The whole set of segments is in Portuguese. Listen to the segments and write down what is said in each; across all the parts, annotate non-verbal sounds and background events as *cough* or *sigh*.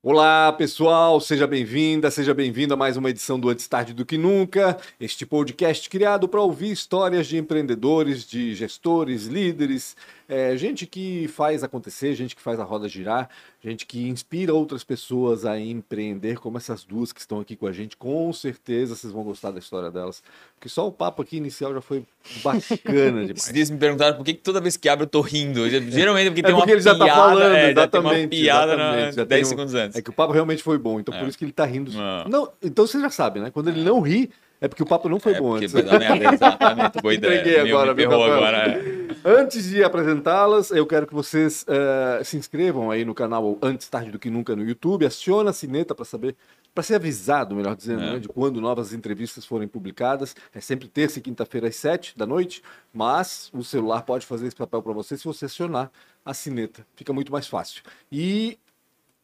Olá, pessoal, seja bem-vinda, seja bem-vindo a mais uma edição do Antes Tarde do Que Nunca, este podcast criado para ouvir histórias de empreendedores, de gestores, líderes, é, gente que faz acontecer, gente que faz a roda girar, gente que inspira outras pessoas a empreender, como essas duas que estão aqui com a gente. Com certeza vocês vão gostar da história delas, porque só o papo aqui inicial já foi bacana *laughs* demais. Esses dias me perguntaram por que, que toda vez que abre eu tô rindo. Geralmente porque É tem uma porque ele já piada, tá falando, é, já tem uma exatamente, piada exatamente, na, já 10 tem um- segundos antes. É que o papo realmente foi bom, então É. por isso que ele tá rindo. Não. Não, então você já sabe, né? Quando ele não ri, é porque o papo não foi É, bom antes. merda, exatamente. Boa *laughs* ideia. Entreguei Meu, agora, me viu, ferrou Rafael? agora. Antes de apresentá-las, eu quero que vocês eh, se inscrevam aí no canal Antes Tarde do Que Nunca no YouTube, aciona a sineta para saber, para ser avisado, melhor dizendo, É. né, de quando novas entrevistas forem publicadas. É sempre terça e quinta-feira às sete da noite, mas o celular pode fazer esse papel para você se você acionar a sineta. Fica muito mais fácil. E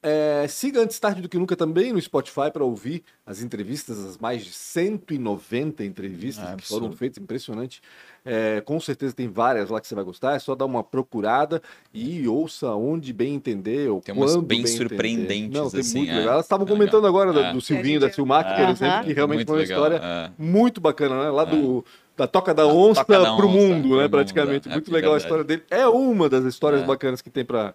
é, siga antes tarde do que nunca também no Spotify para ouvir as entrevistas, as mais de 190 entrevistas É que foram feitas, impressionante. É, com certeza tem várias lá que você vai gostar, é só dar uma procurada e ouça onde bem entender ou Tem umas bem entender. surpreendentes, Não, tem assim, muito é. legal. Elas estavam É comentando agora do, É. do Silvinho, a da Silmac, por exemplo, que realmente Muito foi uma legal, história é. muito bacana, né? Lá do... Da Toca da Onça Toca da pro Onça, mundo, né? mundo, Praticamente. é, Muito é legal a verdade. história dele. É uma das histórias É. bacanas que tem pra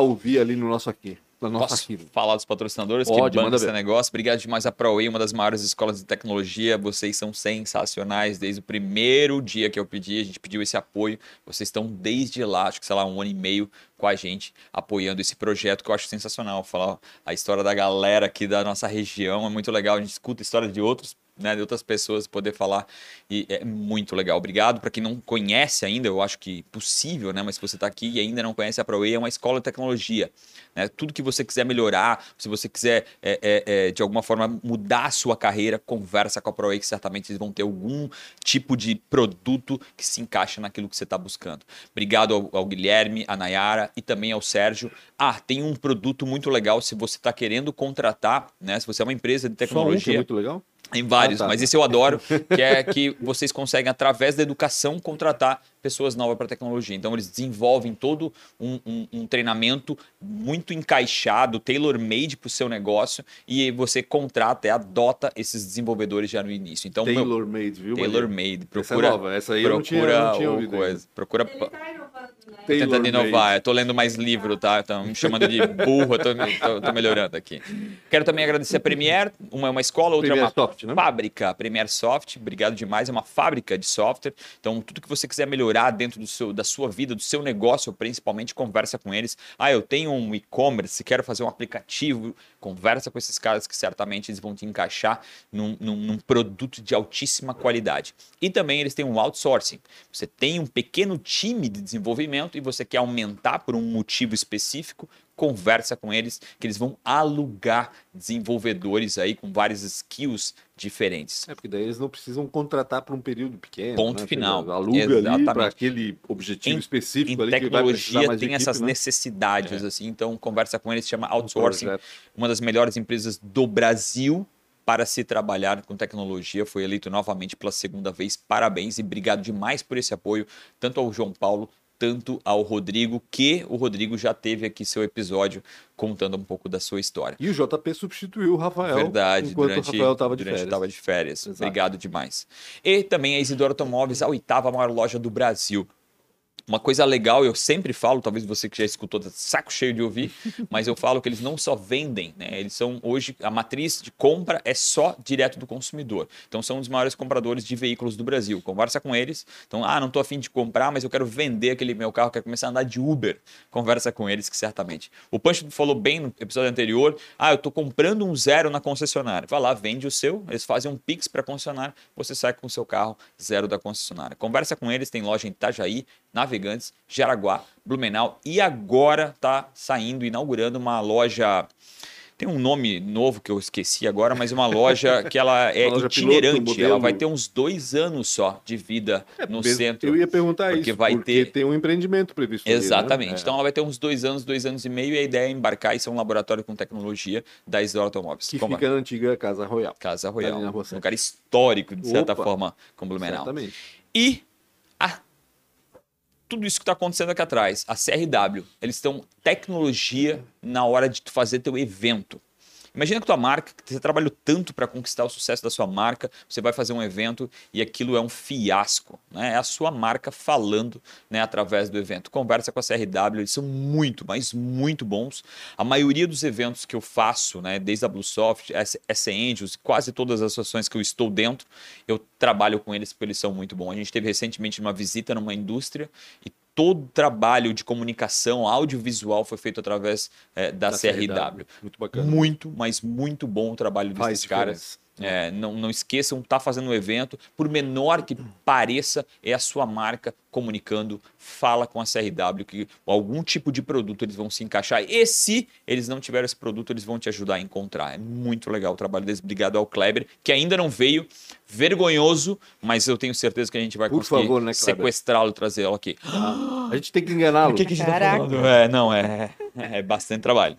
ouvir ali no nosso aqui. No nosso Posso falar dos patrocinadores Pode, que bancam esse ver. negócio? Obrigado demais a ProWay, uma das maiores escolas de tecnologia. Vocês são sensacionais desde o primeiro dia que eu pedi. A gente pediu esse apoio. Vocês estão desde lá, acho que sei lá, um ano e meio com a gente, apoiando esse projeto que eu acho sensacional. Falar a história da galera aqui da nossa região é muito legal. A gente escuta a história de outros. Né, de outras pessoas poder falar e é muito legal. Obrigado para quem não conhece ainda, eu acho que possível, né? Mas se você está aqui e ainda não conhece a ProWay, é uma escola de tecnologia. Né? Tudo que você quiser melhorar, se você quiser é, é, é, de alguma forma mudar a sua carreira, conversa com a ProWay que certamente eles vão ter algum tipo de produto que se encaixa naquilo que você está buscando. Obrigado ao, ao Guilherme, a Nayara e também ao Sérgio. Ah, tem um produto muito legal se você está querendo contratar, né? Se você é uma empresa de Só um que é tecnologia. muito legal. Tem vários, Ah, tá. mas esse eu adoro, *laughs* que é que vocês conseguem, através da educação, contratar pessoas novas para tecnologia. Então, eles desenvolvem todo um, um- um treinamento muito encaixado, tailor-made para o seu negócio, e você contrata e adota esses desenvolvedores já no início. Então, Tailor-made, viu? Tailor-made. Essa é Procura, nova, essa aí eu não tinha, procura eu não tinha ouvido. coisa. Procura. Ele tá inovando, né? Tentando inovar, eu tô lendo mais livro, tá? Estão me chamando de *laughs* burro, eu tô, tô- tô melhorando aqui. Quero também agradecer a Premiere, uma é uma escola, outra é Premiere uma Soft, né? fábrica, a Premiere Soft, obrigado demais, é uma fábrica de software. Então, tudo que você quiser melhorar dentro do seu, da sua vida, do seu negócio, principalmente, conversa com eles. Ah, eu tenho um e-commerce, quero fazer um aplicativo, conversa com esses caras que certamente eles vão te encaixar num, num- num produto de altíssima qualidade. E também eles têm um outsourcing. Você tem um pequeno time de desenvolvimento e você quer aumentar por um motivo específico, conversa com eles, que eles vão alugar desenvolvedores aí com várias skills diferentes. É, porque daí eles não precisam contratar por um período pequeno. Ponto né? final. Aluga ali para aquele objetivo Em- específico Em ali que vai tecnologia tem equipe, essas né? necessidades, É. assim, então conversa com eles, chama Um outsourcing, projeto. uma das melhores empresas do Brasil para se trabalhar com tecnologia. Foi eleito novamente pela segunda vez. Parabéns e obrigado demais por esse apoio, tanto ao João Paulo, tanto ao Rodrigo, que o Rodrigo já teve aqui seu episódio contando um pouco da sua história. E o JP substituiu o Rafael Verdade, enquanto durante, o Rafael estava de de férias. Exato. Obrigado demais. E também a Isidoro Automóveis, a oitava maior loja do Brasil. Uma coisa legal, eu sempre falo, talvez você que já escutou, tá saco cheio de ouvir, *laughs* mas eu falo que eles não só vendem, né? Eles são hoje a matriz de compra é só direto do consumidor. Então são um dos maiores compradores de veículos do Brasil. Conversa com eles. Então, ah, não tô afim de comprar, mas eu quero vender aquele meu carro, quero começar a andar de Uber. Conversa com eles que certamente. O Pancho falou bem no episódio anterior, ah, eu tô comprando um zero na concessionária. Vai lá, vende o seu, eles fazem um Pix para concessionária, você sai com o seu carro zero da concessionária. Conversa com eles, tem loja em Itajaí, Navegantes, Jaraguá, Blumenau e agora está saindo, inaugurando uma loja. Tem um nome novo que eu esqueci agora, mas uma loja *laughs* que ela é itinerante. piloto, ela vai ter uns dois anos só de vida no Mesmo- centro. Eu ia perguntar porque isso, vai porque ter- tem um empreendimento previsto. né? Exatamente. É. Então ela vai ter uns dois anos, dois anos e meio, e a ideia é embarcar e ser um laboratório com tecnologia da Isidoro Automóveis. Que Como- fica na antiga Casa Royal. Casa Royal. Um lugar histórico, de certa Opa. forma, com Blumenau. Exatamente. E tudo isso que está acontecendo aqui atrás, a CRW, eles estão tecnologia na hora de tu fazer teu evento. Imagina que tua marca, que você trabalhou tanto para conquistar o sucesso da sua marca, você vai fazer um evento e aquilo é um fiasco. Né? É a sua marca falando né, através do evento. Conversa com a CRW, eles são muito, mas muito bons. A maioria dos eventos que eu faço, né, desde a Bluesoft, SC Angels, quase todas as ações que eu estou dentro, eu trabalho com eles porque eles são muito bons. A gente teve recentemente uma visita numa indústria e todo o trabalho de comunicação audiovisual foi feito através é, da, da CRW. CRW. Muito bacana. Muito, mas muito bom o trabalho desses caras. É, não, não esqueçam, tá fazendo um evento, por menor que pareça, é a sua marca comunicando, fala com a CRW que algum tipo de produto eles vão se encaixar. E se eles não tiverem esse produto, eles vão te ajudar a encontrar. É muito legal o trabalho deles. Obrigado ao Kleber, que ainda não veio, vergonhoso, mas eu tenho certeza que a gente vai por conseguir né, sequestrá-lo e trazê-lo aqui. Ah, a gente tem que enganá-lo. O que, que a gente tá falando? É, não, é, é bastante trabalho.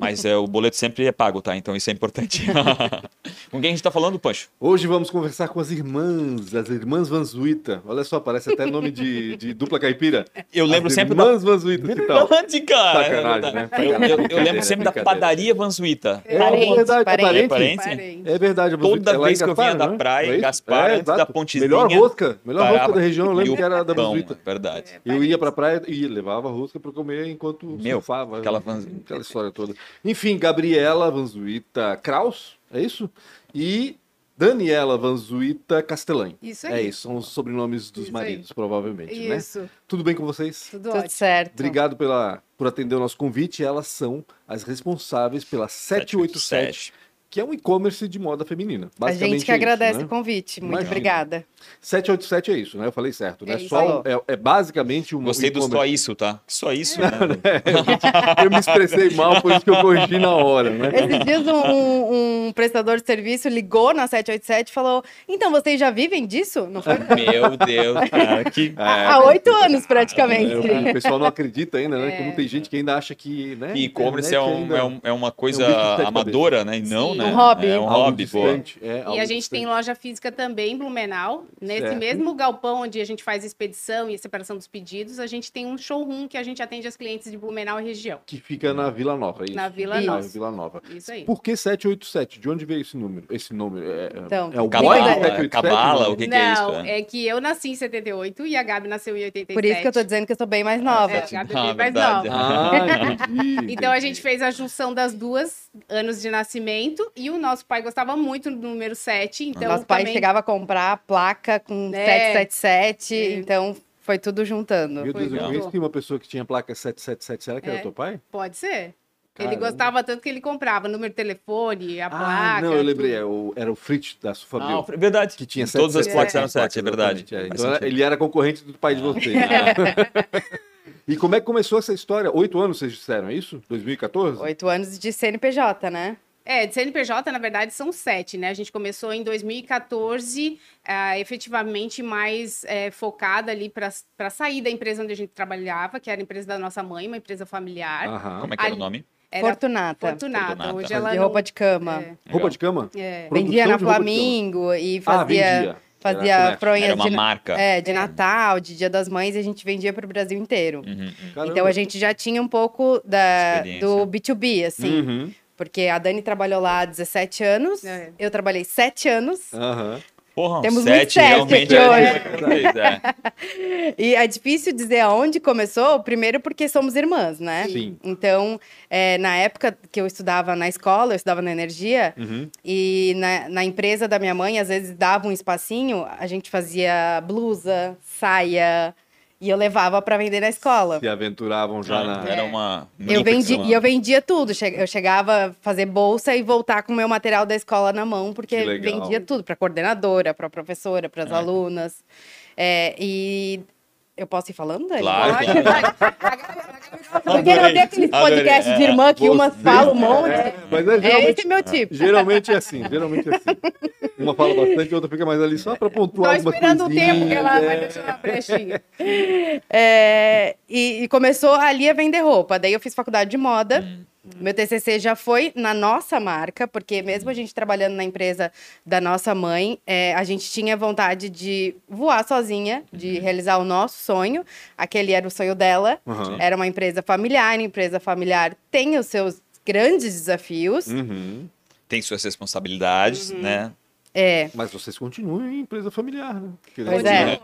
Mas é, o boleto sempre é pago, tá? Então isso é importante. *laughs* com quem a gente está falando, Pancho? Hoje vamos conversar com as irmãs, as irmãs Vanzuita. Olha só, parece até nome de, de dupla caipira. Eu lembro as sempre irmãs da... Vanzuita. Verdade, cara. Sacanagem, né? Eu, eu, eu lembro sempre da padaria Vanzuita. É, é verdade, parente. parente. É verdade. Toda vez que eu vinha da praia, em Gaspar, é, da pontezinha. Melhor rosca, melhor rosca da região, eu lembro que era da Vanzuita. Verdade. Eu ia pra praia e levava rosca pra comer enquanto Meu, surfava. Aquela, van... aquela história toda. Enfim, Gabriela Vanzuita Kraus, é isso? E Daniela Vanzuita Castellani. Isso aí. É isso, são os sobrenomes dos isso maridos, aí. provavelmente, né? isso. né? Tudo bem com vocês? Tudo, Tudo certo. Obrigado pela, por atender o nosso convite. Elas são as responsáveis pela 787, 787 que é um e-commerce de moda feminina. A gente que é agradece isso, né? o convite. Muito Imagina. obrigada. 787 é isso, né? Eu falei certo, né? É, só, é, é, basicamente um Gostei do só isso, tá? Só isso, né? *laughs* eu me expressei mal, por isso que eu corrigi na hora, né? Esses dias um, um, prestador de serviço ligou na 787 e falou, então, vocês já vivem disso? Não foi? *laughs* Meu Deus, cara, *laughs* que... É, Há oito anos, praticamente. É, o pessoal não acredita ainda, né? Como tem gente que ainda acha que... Né, e-commerce é, um, é, um, é uma coisa amadora, né? E não, Sim. Né? Um hobby. É um hobby, pô. É, e a gente tem loja física também em Blumenau. Nesse certo. mesmo galpão onde a gente faz expedição e separação dos pedidos, a gente tem um showroom que a gente atende as clientes de Blumenau e região. Que fica na Vila Nova, é isso? Na Vila isso. Nova. Vila Nova. Isso aí. Por que 787? De onde veio esse número? Esse número é, então, é o Cabala, boy Cabala, o que, não, que é isso? Não, é? é que eu nasci em 78 e a Gabi nasceu em 87. Por isso que eu tô dizendo que eu sou bem mais nova. É, a Gabi é ah, bem mais nova. Ah, entendi, *laughs* então a gente fez a junção das duas anos de nascimento e o nosso pai gostava muito do número 7, então Nosso pai também... chegava a comprar a placa com é. 777, é. então foi tudo juntando. Meu Deus, eu conheci uma pessoa que tinha placa 777, será que é. era teu pai? Pode ser. Caramba. Ele gostava tanto que ele comprava número de telefone, a ah, placa. Não, eu lembrei, é o, era o Fritz da Sufabril. Ah, verdade. Que tinha Todas as placas eram 7, é verdade. É. Então ele era concorrente do pai de vocês. *laughs* e como é que começou essa história? Oito anos vocês disseram, é isso? 2014? Oito anos de CNPJ, né? É, de CNPJ, na verdade, são sete, né? A gente começou em 2014, é, efetivamente mais é, focada ali para sair da empresa onde a gente trabalhava, que era a empresa da nossa mãe, uma empresa familiar. Aham. Como é que era o nome? Era Fortunata. Fortunata. Fortunata. Hoje ela de não... roupa de cama. É. Roupa de cama? É. Vendia na Flamingo e Ah, fazia, vendia. fazia fronhas Era uma de, marca. é, de Natal, de Dia das Mães, e a gente vendia para o Brasil inteiro. Uhum. Então a gente já tinha um pouco da, do B2B, assim. Uhum. Porque a Dani trabalhou lá há 17 anos, É. eu trabalhei 7 anos. Aham. Porra, Temos sete 27 realmente é, é. *laughs* E é difícil dizer aonde começou, primeiro porque somos irmãs, né? Sim. Então, é, na época que eu estudava na escola, eu estudava na energia, Uhum. e na, na empresa da minha mãe, às vezes dava um espacinho, a gente fazia blusa, saia, e eu levava para vender na escola. Se aventuravam já na. Era uma. Eu vendi, e eu vendia tudo. Eu chegava a fazer bolsa e voltar com o meu material da escola na mão, porque vendia tudo para coordenadora, para professora, para as É. alunas. É, e eu posso ir falando? Dani? Claro. *laughs* Porque não tem aqueles podcasts de é. irmã que uma fala um monte. É, mas é, É, geralmente, esse é meu tipo. geralmente é assim, geralmente é assim. Uma fala bastante, a outra fica mais ali só para pontuar algumas esperando o tempo que ela vai deixar na brechinha. É, e, e começou ali a vender roupa. Daí eu fiz faculdade de moda. Meu TCC já foi na nossa marca, porque mesmo a gente trabalhando na empresa da nossa mãe, é, a gente tinha vontade de voar sozinha, de realizar o nosso sonho. Aquele era o sonho dela. Aham. Era uma empresa familiar, a empresa familiar tem os seus grandes desafios. Uhum. Tem suas responsabilidades, né? É, Mas vocês continuam em empresa familiar, né? Pois é.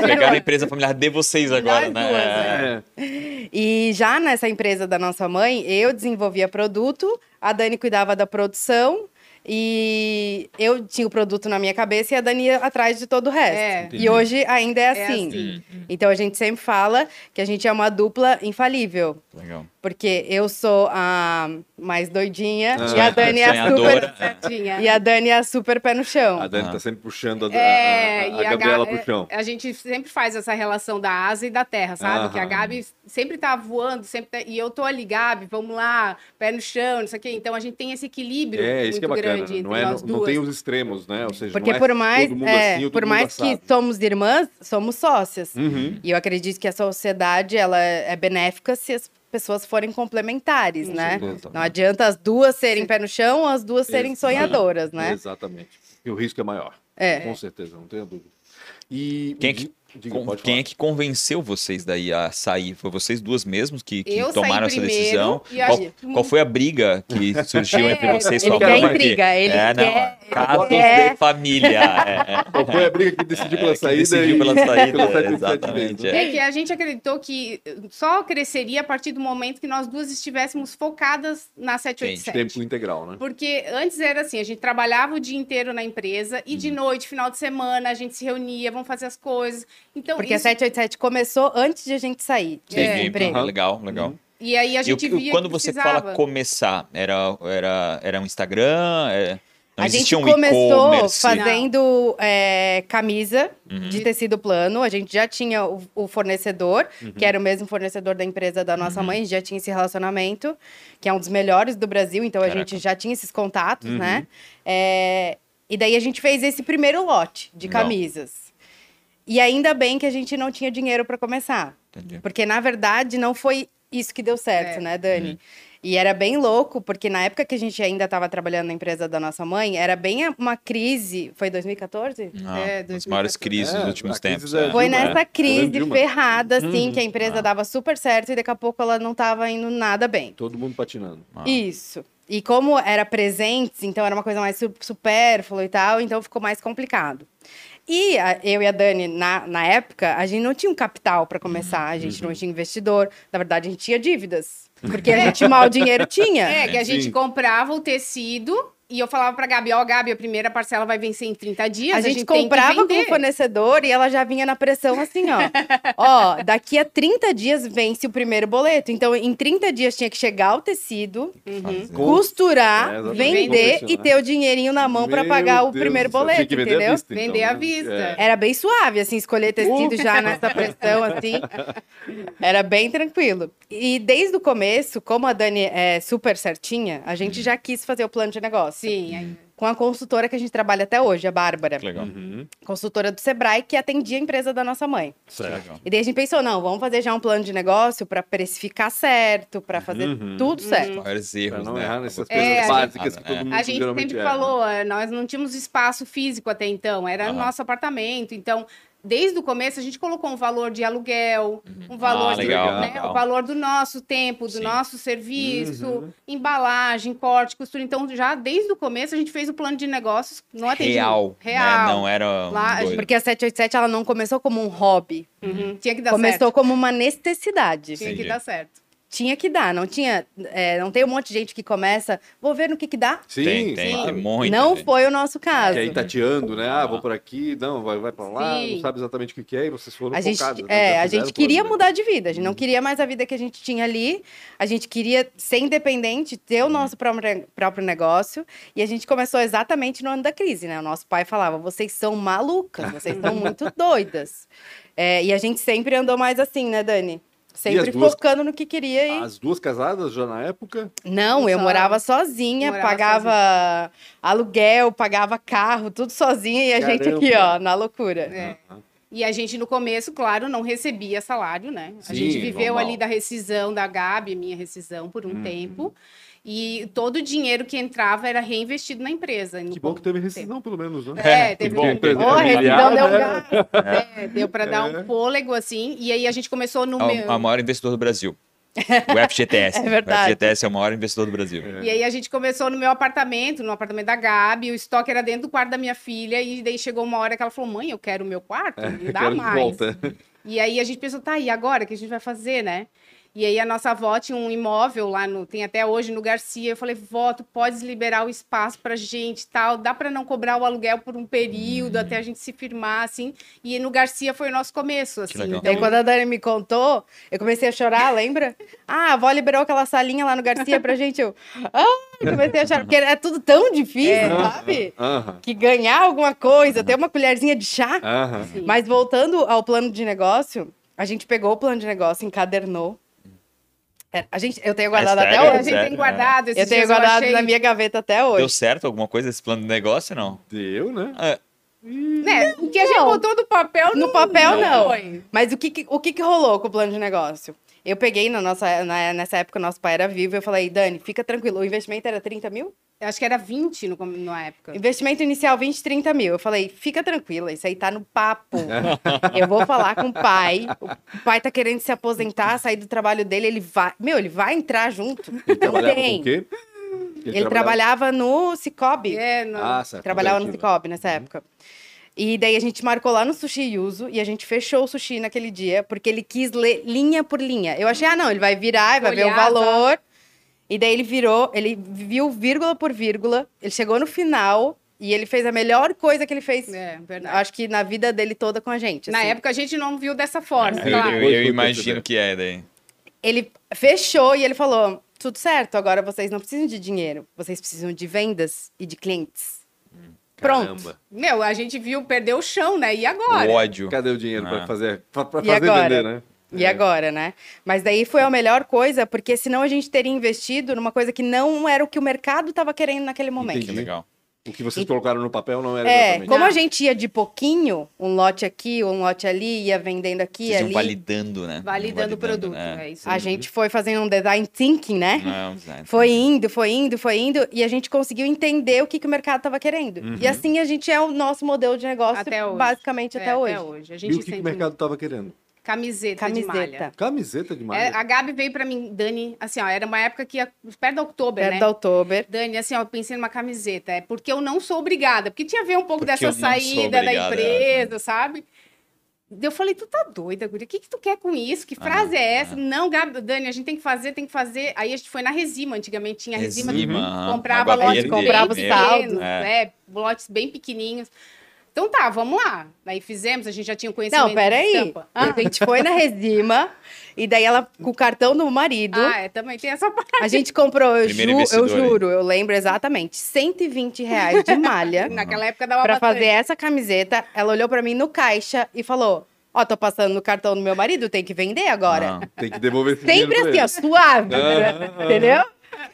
Pegaram a empresa familiar de vocês agora, Nós né? duas, É. É. E já nessa empresa da nossa mãe, eu desenvolvia produto, a Dani cuidava da produção e eu tinha o produto na minha cabeça e a Dani ia atrás de todo o resto. É. E hoje ainda é É assim. assim. Então a gente sempre fala que a gente é uma dupla infalível. Legal. Porque eu sou a mais doidinha Ah. e a Dani é a super. Certinha. E a Dani é a super pé no chão. A Dani Ah. tá sempre puxando a, a- É, a, a e a, Gabriela Ga- pro chão. A gente sempre faz essa relação da asa e da terra, sabe? Que a Aham. Gabi sempre tá voando, sempre tá- e eu tô ali, Gabi, vamos lá, pé no chão, isso aqui. Então a gente tem esse equilíbrio É, isso muito que é bacana. grande Não, entre é, nós não, não tem os extremos, né? Ou seja, Porque não é por mais, todo mundo é, assim por mundo mais que somos irmãs, somos sócias. Uhum. E eu acredito que a sociedade ela é benéfica se as pessoas forem complementares, Com né? certeza. Não adianta as duas serem pé no chão ou as duas serem Exato. sonhadoras, né? Exatamente. E o risco é maior. É. Com certeza, não tenha dúvida. E Quem é que- diga, Com- quem falar. é que convenceu vocês daí a sair? Foi vocês duas mesmos que, que tomaram essa decisão? Qual, acho- qual foi a briga que *laughs* surgiu É, entre vocês? ele quer "Vamos aqui." intriga, ele é, não, quer- casos quer- de família. É, é. Qual foi a briga que decidiu pela É, que saída? decidiu e- pela *laughs* saída, pelo 787 exatamente? É que a gente acreditou que só cresceria a partir do momento que nós duas estivéssemos focadas na 787. Tempo integral, né? Porque antes era assim, a gente trabalhava o dia inteiro na empresa e Uhum. de noite, final de semana, a gente se reunia, vamos fazer as coisas. Então, Porque a isso- 787 começou antes de a gente sair emprego. Ah, Legal, legal. e aí a E o gente via quando que você fala começar, era, era, era um Instagram? É, não a gente um começou fazendo é, camisa Uhum. de tecido plano. A gente já tinha o, o fornecedor, Uhum. que era o mesmo fornecedor da empresa da nossa mãe, a gente já tinha esse relacionamento, que é um dos melhores do Brasil, então a Caraca. gente já tinha esses contatos, Uhum. né? É, e daí a gente fez esse primeiro lote de camisas. E ainda bem que a gente não tinha dinheiro para começar. Entendi. Porque, na verdade, não foi isso que deu certo, É. né, Dani? E era bem louco, porque na época que a gente ainda estava trabalhando na empresa da nossa mãe, era bem uma crise. Foi 2014? Ah, É, das 2014. maiores crises É, últimos crise tempos. é. Foi Dilma, nessa crise ferrada, assim, Uhum. que a empresa Ah. dava super certo e daqui a pouco ela não estava indo nada bem. Todo mundo patinando. Ah. Isso. E como era presentes, então era uma coisa mais su- supérflua e tal, então ficou mais complicado. E a- eu e a Dani, na, na época, a gente não tinha um capital para começar, a gente não tinha investidor, na verdade, a gente tinha dívidas. *laughs* Porque a gente mal dinheiro tinha. É, que a gente Sim. comprava o tecido e eu falava pra Gabi, ó, Gabi, a primeira parcela vai vencer em 30 dias. A gente, tem que comprava com o fornecedor e ela já vinha na pressão assim, ó. *laughs* ó, daqui a 30 dias vence o primeiro boleto. Então, em 30 dias tinha que chegar o tecido. Com- costurar, É, vender e ter o dinheirinho na mão para pagar o Deus primeiro do céu. boleto, Tinha que vender à entendeu? vista, então, Vender à né? vista. É. Era bem suave, assim, escolher tecido já nessa pressão, assim. Era bem tranquilo. E desde o começo, como a Dani é super certinha, a gente já quis fazer o plano de negócio. Sim, Com a consultora que a gente trabalha até hoje, a Bárbara. Que legal. Uhum. Consultora do Sebrae, que atendia a empresa da nossa mãe. Legal. E daí a gente pensou, não, vamos fazer já um plano de negócio para precificar certo, para fazer Uhum. tudo certo. Maiores Pra erros, não né? errar nessas É, coisas gente- básicas que todo É. mundo A gente sempre erra. falou, nós não tínhamos espaço físico até então, era Aham. nosso apartamento. Então, desde o começo, a gente colocou um valor de aluguel, um valor, Ah, legal, né, legal. o valor do nosso tempo, do Sim. nosso serviço, Uhum. embalagem, corte, costura. Então, já desde o começo, a gente fez o plano de negócios no atendimento. Real. Real. Né? Não era um Lá, doido. Porque a 787 ela não começou como um hobby, Uhum, Tinha que dar começou certo. como uma necessidade. Tinha que Entendi. dar certo. Tinha que dar, não tinha, é, não tem um monte de gente que começa, vou ver no que que dá. Sim, tem, tem, claro. tem muito. não né? foi o nosso caso. Que aí tateando, né? Ah, vou por aqui, não, vai, vai pra lá, Sim. não sabe exatamente o que que é, e vocês foram A gente, focados. né? é, a gente o queria plano, né? mudar de vida, a gente não queria mais a vida que a gente tinha ali, a gente queria ser independente, ter o nosso próprio, próprio negócio, e a gente começou exatamente no ano da crise, né? O nosso pai falava, vocês são malucas, vocês são muito *laughs* doidas. É, e a gente sempre andou mais assim, né, Dani? Sempre duas- focando no que queria e... As duas casadas já na época? Não, eu morava sozinha, morava pagava aluguel, pagava carro, tudo sozinha, e a gente aqui, Caramba. ó, na loucura. É. E a gente, no começo, claro, não recebia salário, né? A Sim, gente viveu normal. ali da rescisão da Gabi, minha rescisão, por um Uhum. tempo. E todo o dinheiro que entrava era reinvestido na empresa. no Que bom que teve rescisão, pelo menos, né? É, que teve bom. um... Empresa rescisão deu um né? gás. É, deu para dar É. um fôlego, assim. E aí a gente começou no É o- meu... a maior investidor do Brasil. O FGTS. *laughs* É verdade. O FGTS é o maior investidor do Brasil. E aí a gente começou no meu apartamento, no apartamento da Gabi, o estoque era dentro do quarto da minha filha, e daí chegou uma hora que ela falou, mãe, eu quero o meu quarto, não dá É, mais. volta. E aí a gente pensou, tá, e agora? O que a gente vai fazer, né? E aí a nossa avó tinha um imóvel lá no, tem até hoje no Garcia. Eu falei, vó, tu podes liberar o espaço pra gente e tal. Dá pra não cobrar o aluguel por um período até a gente se firmar, assim. E no Garcia foi o nosso começo, assim. Então, quando a Dani me contou, eu comecei a chorar, lembra? *laughs* Ah, a avó liberou aquela salinha lá no Garcia pra gente. Eu, ah, comecei a chorar, porque é tudo tão difícil, É. sabe? Aham, Que ganhar alguma coisa, ter uma colherzinha de chá. aham. sim. Mas voltando ao plano de negócio, a gente pegou o plano de negócio, encadernou. É, A gente, eu tenho guardado Hashtag até a hoje. gente Sério? tem guardado Eu tenho guardado achei, na minha gaveta até Deu hoje. certo alguma coisa esse plano de negócio não? Deu, né? É, Né, o que a gente Não. botou no papel No papel, não. foi. Mas o que, que- o que, que rolou com o plano de negócio? Eu peguei na nossa, na- nessa época, nosso pai era vivo, eu falei, Dani, fica tranquilo. O investimento era 30 mil? Eu acho que era 20 no, na época. Investimento inicial 20, 30 mil. Eu falei, fica tranquila, isso aí tá no papo. *laughs* eu vou falar com o pai. O pai tá querendo se aposentar, sair do trabalho dele, ele vai. Meu, ele vai entrar junto. Ele trabalhava com o quê? Ele trabalhava no Cicobi. É, no- Ah, certo. Trabalhava no. Cicobi nessa época. E daí a gente marcou lá no Sushi Yuzu e a gente fechou o sushi naquele dia, porque ele quis ler linha por linha. Eu achei, ah, não, ele vai virar, vai ver o valor. E daí ele virou, ele viu vírgula por vírgula, ele chegou no final e ele fez a melhor coisa que ele fez, É, verdade. acho que na vida dele toda com a gente. Na assim. época a gente não viu dessa forma, eu, claro. eu- eu foi imagino que é daí. Ele fechou e ele falou: tudo certo, agora vocês não precisam de dinheiro, vocês precisam de vendas e de clientes. Pronto. Caramba. Meu, a gente viu, perdeu o chão, né? E agora? O ódio. Cadê o dinheiro Ah. fazer, pra, pra E fazer agora? vender, né? E É. agora, né? Mas daí foi a melhor coisa, porque senão a gente teria investido numa coisa que não era o que o mercado estava querendo naquele momento. Que Entendi. legal. O que vocês colocaram no papel não era É, exatamente. como Não. a gente ia de pouquinho, um lote aqui, um lote ali, ia vendendo aqui, Vocês iam ali. validando, né? Validando o produto. É. É isso. A gente foi fazendo um design thinking, né? Não, design. Foi indo, foi indo, foi indo, e a gente conseguiu entender o que, que o mercado estava querendo. Uhum. E assim a gente é o nosso modelo de negócio, Até hoje. basicamente É, até hoje. A E gente o que, que o mercado tava querendo? Camiseta, de malha. Camiseta. Camiseta de malha. É, a Gabi veio pra mim, Dani, assim, ó, era uma época que ia perto da outubro, Perto né? da Oktober. Dani, assim, ó, eu pensei numa camiseta. É porque eu não sou obrigada. Porque tinha a ver um pouco Porque dessa saída da obrigada, empresa, sabe? Daí Eu falei, tu tá doida, guria? O que, que tu quer com isso? Que frase é essa? Não, Gabi, Dani, a gente tem que fazer, tem que fazer. Aí a gente foi na Resima, antigamente tinha Resima, Resima, comprava lotes comprava os saldos. é. lotes bem pequenininhos. Então tá, vamos lá. Aí fizemos, a gente já tinha conhecimento Não, peraí. Ah, A gente foi na Resima, e daí ela, com o cartão do marido, ah, é, também tem essa parte. a gente comprou, eu, ju- eu juro, eu lembro exatamente, 120 reais de malha *laughs* Naquela época dava pra bastante. fazer essa camiseta. Ela olhou pra mim no caixa e falou: Ó, tô passando no cartão do meu marido, tem que vender agora. Ah, Tem que devolver esse Sempre assim, ó, suave. Ah. Entendeu?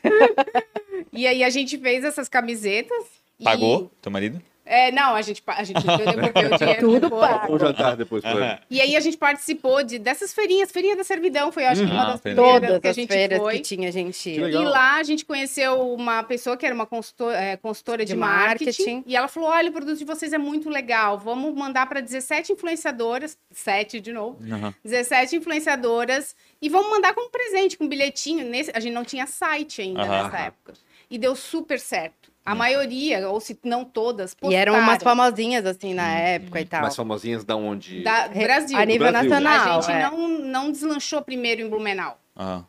*laughs* E aí a gente fez essas camisetas. e- Pagou teu marido? É, não, a gente, a gente devolveu *laughs* o dinheiro. Tudo pago. jantar depois. E aí a gente participou de, dessas feirinhas, feirinha da servidão, foi acho que uma Uhum. das Todas primeiras Todas que a gente feiras foi. que tinha, a gente Que. E lá a gente conheceu uma pessoa que era uma consultora, é, consultora de, De marketing, marketing. E ela falou: olha, o produto de vocês é muito legal. Vamos mandar para 17 influenciadoras, 7 de novo, Aham. 17 influenciadoras, e vamos mandar como presente, com um bilhetinho. Nesse, a gente não tinha site ainda nessa época. E deu super certo. A maioria, ou se não todas, E eram umas postaram. famosinhas, assim, na época e tal. Mais famosinhas da onde? da Brasil. A nível Brasil. nacional. A gente é. não, não deslanchou primeiro em Blumenau.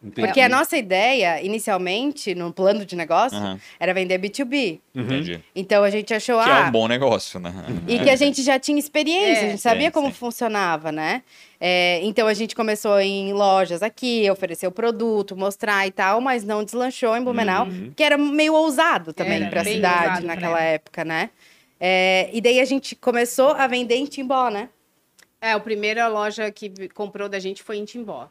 Entendi. Porque a nossa ideia, inicialmente, no plano de negócio, Aham. era vender B2B. Entendi. Então a gente achou, Que é ah, um bom negócio, né? e que a gente já tinha experiência, É, a gente sabia sim, como sim. funcionava, né? É, então a gente começou em lojas aqui, oferecer o produto, mostrar e tal, mas não deslanchou em Blumenau, Uhum. que era meio ousado também para a cidade ousado naquela época. época, né? É, e daí a gente começou a vender em Timbó, né? É, a primeira loja que comprou da gente foi em Timbó.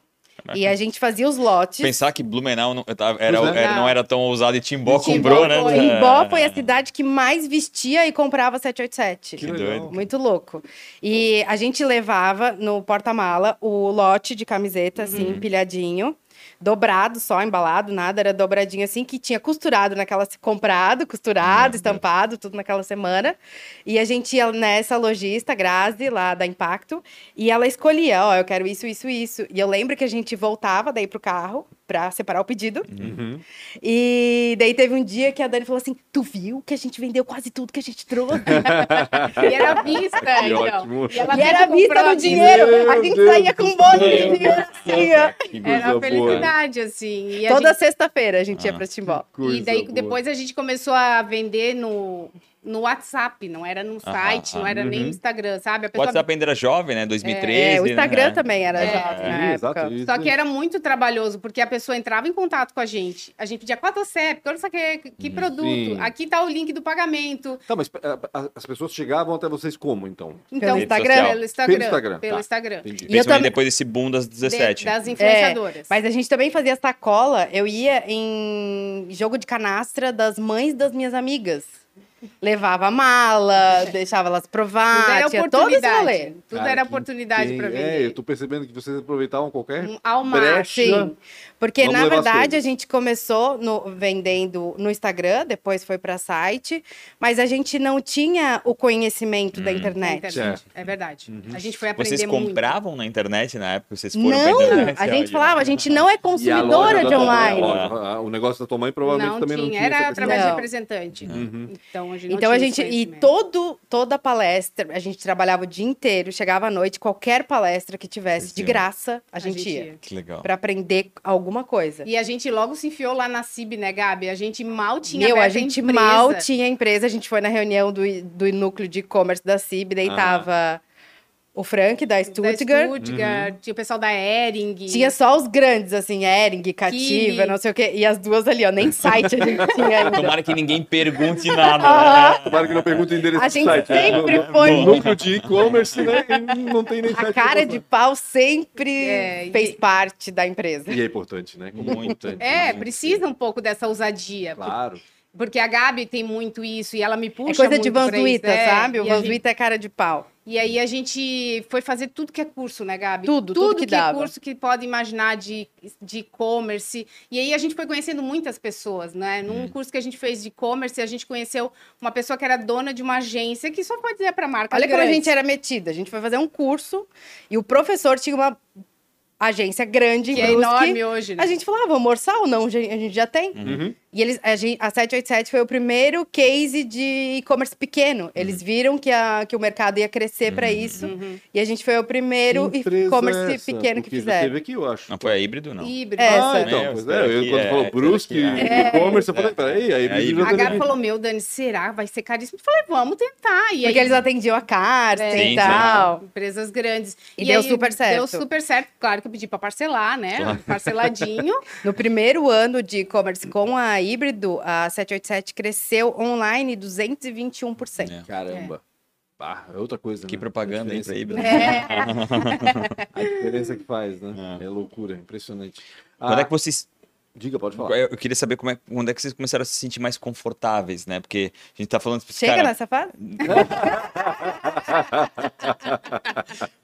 E a gente fazia os lotes. Pensar que Blumenau não, era, é. era- não era tão ousado e Timbó Timbó comprou, né? foi. Timbó foi a cidade que mais vestia e comprava 787. Que doido. Muito louco. E a gente levava no porta-mala o lote de camiseta, assim, empilhadinho. Dobrado, só embalado, nada, era dobradinho assim, que tinha costurado naquela. comprado, costurado, estampado, tudo naquela semana. E a gente ia nessa lojista, Grazi, lá da Impacto, e ela escolhia: ó, eu quero isso, isso, isso. E eu lembro que a gente voltava daí pro carro pra separar o pedido. Uhum. E daí teve um dia que a Dani falou assim: Tu viu que a gente vendeu quase tudo que a gente trouxe? *laughs* E era à vista, Que então. ótimo. E, ela E era vista no dinheiro. a gente Deus saía com um monte de Meu dinheiro assim, Era uma boa. felicidade, assim. E a Toda gente- sexta-feira a gente ia Ah. pra Timbó. E daí boa. depois a gente começou a vender no, no WhatsApp, não era no site, não era nem Uhum. no Instagram, sabe? A O pessoa WhatsApp ainda era jovem, né? 2013. É, o Instagram né? também era É. jovem época. exato, isso Só que era muito trabalhoso, porque a pessoa entrava em contato com a gente. A gente pedia qual é teu CEP, qual que, que produto, Sim. aqui tá o link do pagamento. Tá, mas a- as pessoas chegavam até vocês como, então? Então, Pelo Instagram? Pelo Instagram. Pelo Instagram, Pelo tá. Instagram. Entendi. E eu Principalmente também- depois desse boom das De- 17. das influenciadoras. Mas a gente também fazia sacola. Eu ia em jogo de canastra das mães das minhas amigas. Levava mala, *laughs* deixava elas Tudo provar, era tinha todo esse rolê. Tudo Cara, era oportunidade para É, vender. eu tô percebendo que vocês aproveitavam qualquer Ao máximo. Sim. Porque, Vamos na verdade, a gente começou no- vendendo no Instagram, depois foi para site, mas a gente não tinha o conhecimento da Na internet. internet. É verdade. A gente foi aprender Vocês muito. compravam na internet na época? Vocês foram Não, pra internet? a gente falava, a gente não é a consumidora de da mãe, online. a a- o negócio da tua mãe provavelmente Não também tinha, não tinha era através de representante. Então a gente não Então a gente e todo toda palestra, a gente trabalhava o dia inteiro, chegava à noite, qualquer palestra que tivesse de Sim. graça, a gente ia Que legal. Pra aprender alguma coisa. E a gente logo se enfiou lá na CIB, né, Gabi? A gente mal tinha Meu, a gente empresa. mal tinha empresa, a gente foi na reunião do, do núcleo de e-commerce da CIB, daí Ah. tava o Frank da Da Stuttgart, Stuttgart, tinha o pessoal da Ering. tinha só os grandes, assim, Ering, Cativa, Kiwi. não sei o quê, e as duas ali, ó, nem site a gente *laughs* tinha ainda. Tomara que ninguém pergunte nada. Aham. Tomara que não pergunte o endereço A do gente site. né? sempre No- no- foi- no núcleo de e-commerce, né? e Não tem nem A cara de pau sempre É, e- fez parte da empresa. E é importante, né? Como Muito. É, Muito. precisa um pouco dessa ousadia. Claro. Porque a Gabi tem muito isso e ela me puxa É coisa de Vanzuita, é. sabe? O E a gente- é cara de pau. E aí a gente foi fazer tudo que é curso, né, Gabi? Tudo, tudo que é dava. curso que pode imaginar de de e-commerce. E aí a gente foi conhecendo muitas pessoas, né? Num curso que a gente fez de e-commerce, a gente conheceu uma pessoa que era dona de uma agência que só pode dizer para marca Olha como a gente era metida. A gente foi fazer um curso e o professor tinha uma agência grande que em é Brusque. enorme hoje, né? A gente falava, vamos orçar ou não? A gente já tem. Uhum. E eles, a, gente, a 787 foi o primeiro case de e-commerce pequeno. Eles viram que, a, que o mercado ia crescer para isso. Uhum. E a gente foi o primeiro Que e-commerce é essa? pequeno que Porque já fizeram. teve aqui, eu acho. Não foi a híbrido, não. Híbrido. É, Ah, essa. então, É, pois essa é, eu quando é- falou essa Brusque e e-commerce, eu falei, peraí, aí É, aí- já A Gabi aqui. falou, meu, Dani, será? Vai ser caríssimo? Eu falei, vamos tentar. E Porque aí, eles atendiam a Carsten É. Sim, e sim. tal. empresas grandes. E deu aí super certo. Deu super certo. Claro que eu pedi para parcelar, né? Parceladinho. *laughs* No primeiro ano de e-commerce com a híbrido, a 787 cresceu online 221%. É. Caramba. Ah, é outra coisa, Que né? propaganda aí pra híbrido. É. *laughs* A diferença que faz, né? É, loucura, impressionante. Quando é Ah, que vocês Diga, pode falar. Eu eu queria saber como é, quando é que vocês começaram a se sentir mais confortáveis, né? Porque a gente tá falando. Chega cara, nessa fase? *laughs*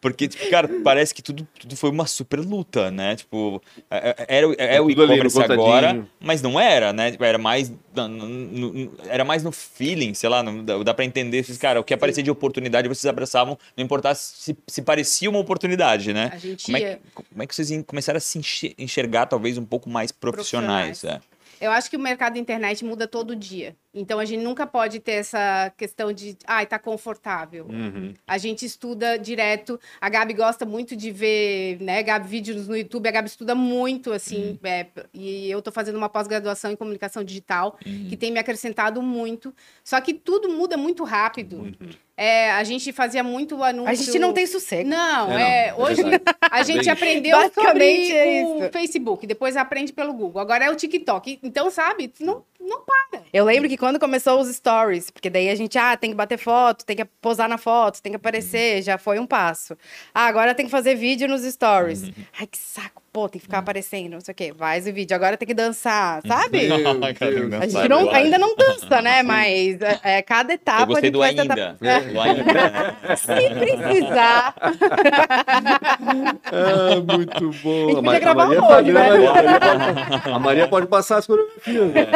Porque, tipo, cara, parece que tudo, tudo foi uma super luta, né? Tipo, é, é- era, o- é, É o e-commerce agora, mas não era, né? Tipo, era mais. no- no- no- era mais no feeling, sei lá, não dá, dá pra entender. Vocês, cara, o que aparecia de oportunidade vocês abraçavam, não importasse se, se parecia uma oportunidade, né? A gente Como é, que, como é que vocês começaram a se enxer- enxergar, talvez, um pouco mais profissionais? Profissionais. é? Eu acho que o mercado da internet muda todo dia. Então a gente nunca pode ter essa questão de, ai, tá confortável. Uhum. A gente estuda direto. A Gabi gosta muito de ver, né, Gabi, vídeos no YouTube. A Gabi estuda muito, assim. é, e eu tô fazendo uma pós-graduação em comunicação digital, que tem me acrescentado muito. Só que tudo muda muito rápido. É, a gente fazia muito anúncio. A gente não tem sossego. Não, É, é, não, é hoje verdade. *laughs* a gente aprendeu sobre é o. Facebook, depois aprende pelo Google. Agora é o TikTok. Então, sabe, não, não para. Eu lembro que quando começou os stories, porque daí a gente, ah, tem que bater foto, tem que posar na foto, tem que aparecer, já foi um passo. Ah, agora tem que fazer vídeo nos stories. Ai, que saco. Pô, tem que ficar aparecendo, não sei o quê. Faz o vídeo, agora tem que dançar, sabe? *laughs* A gente não- ainda não dança, né? Mas é, é, cada etapa Eu gostei a gente do vai ainda. tentar- É. Do *laughs* ainda. Se precisar. *laughs* Ah, muito bom. A gente podia gravar Maria um hoje, né, né? A Maria pode- A Maria pode passar as coreografias. né?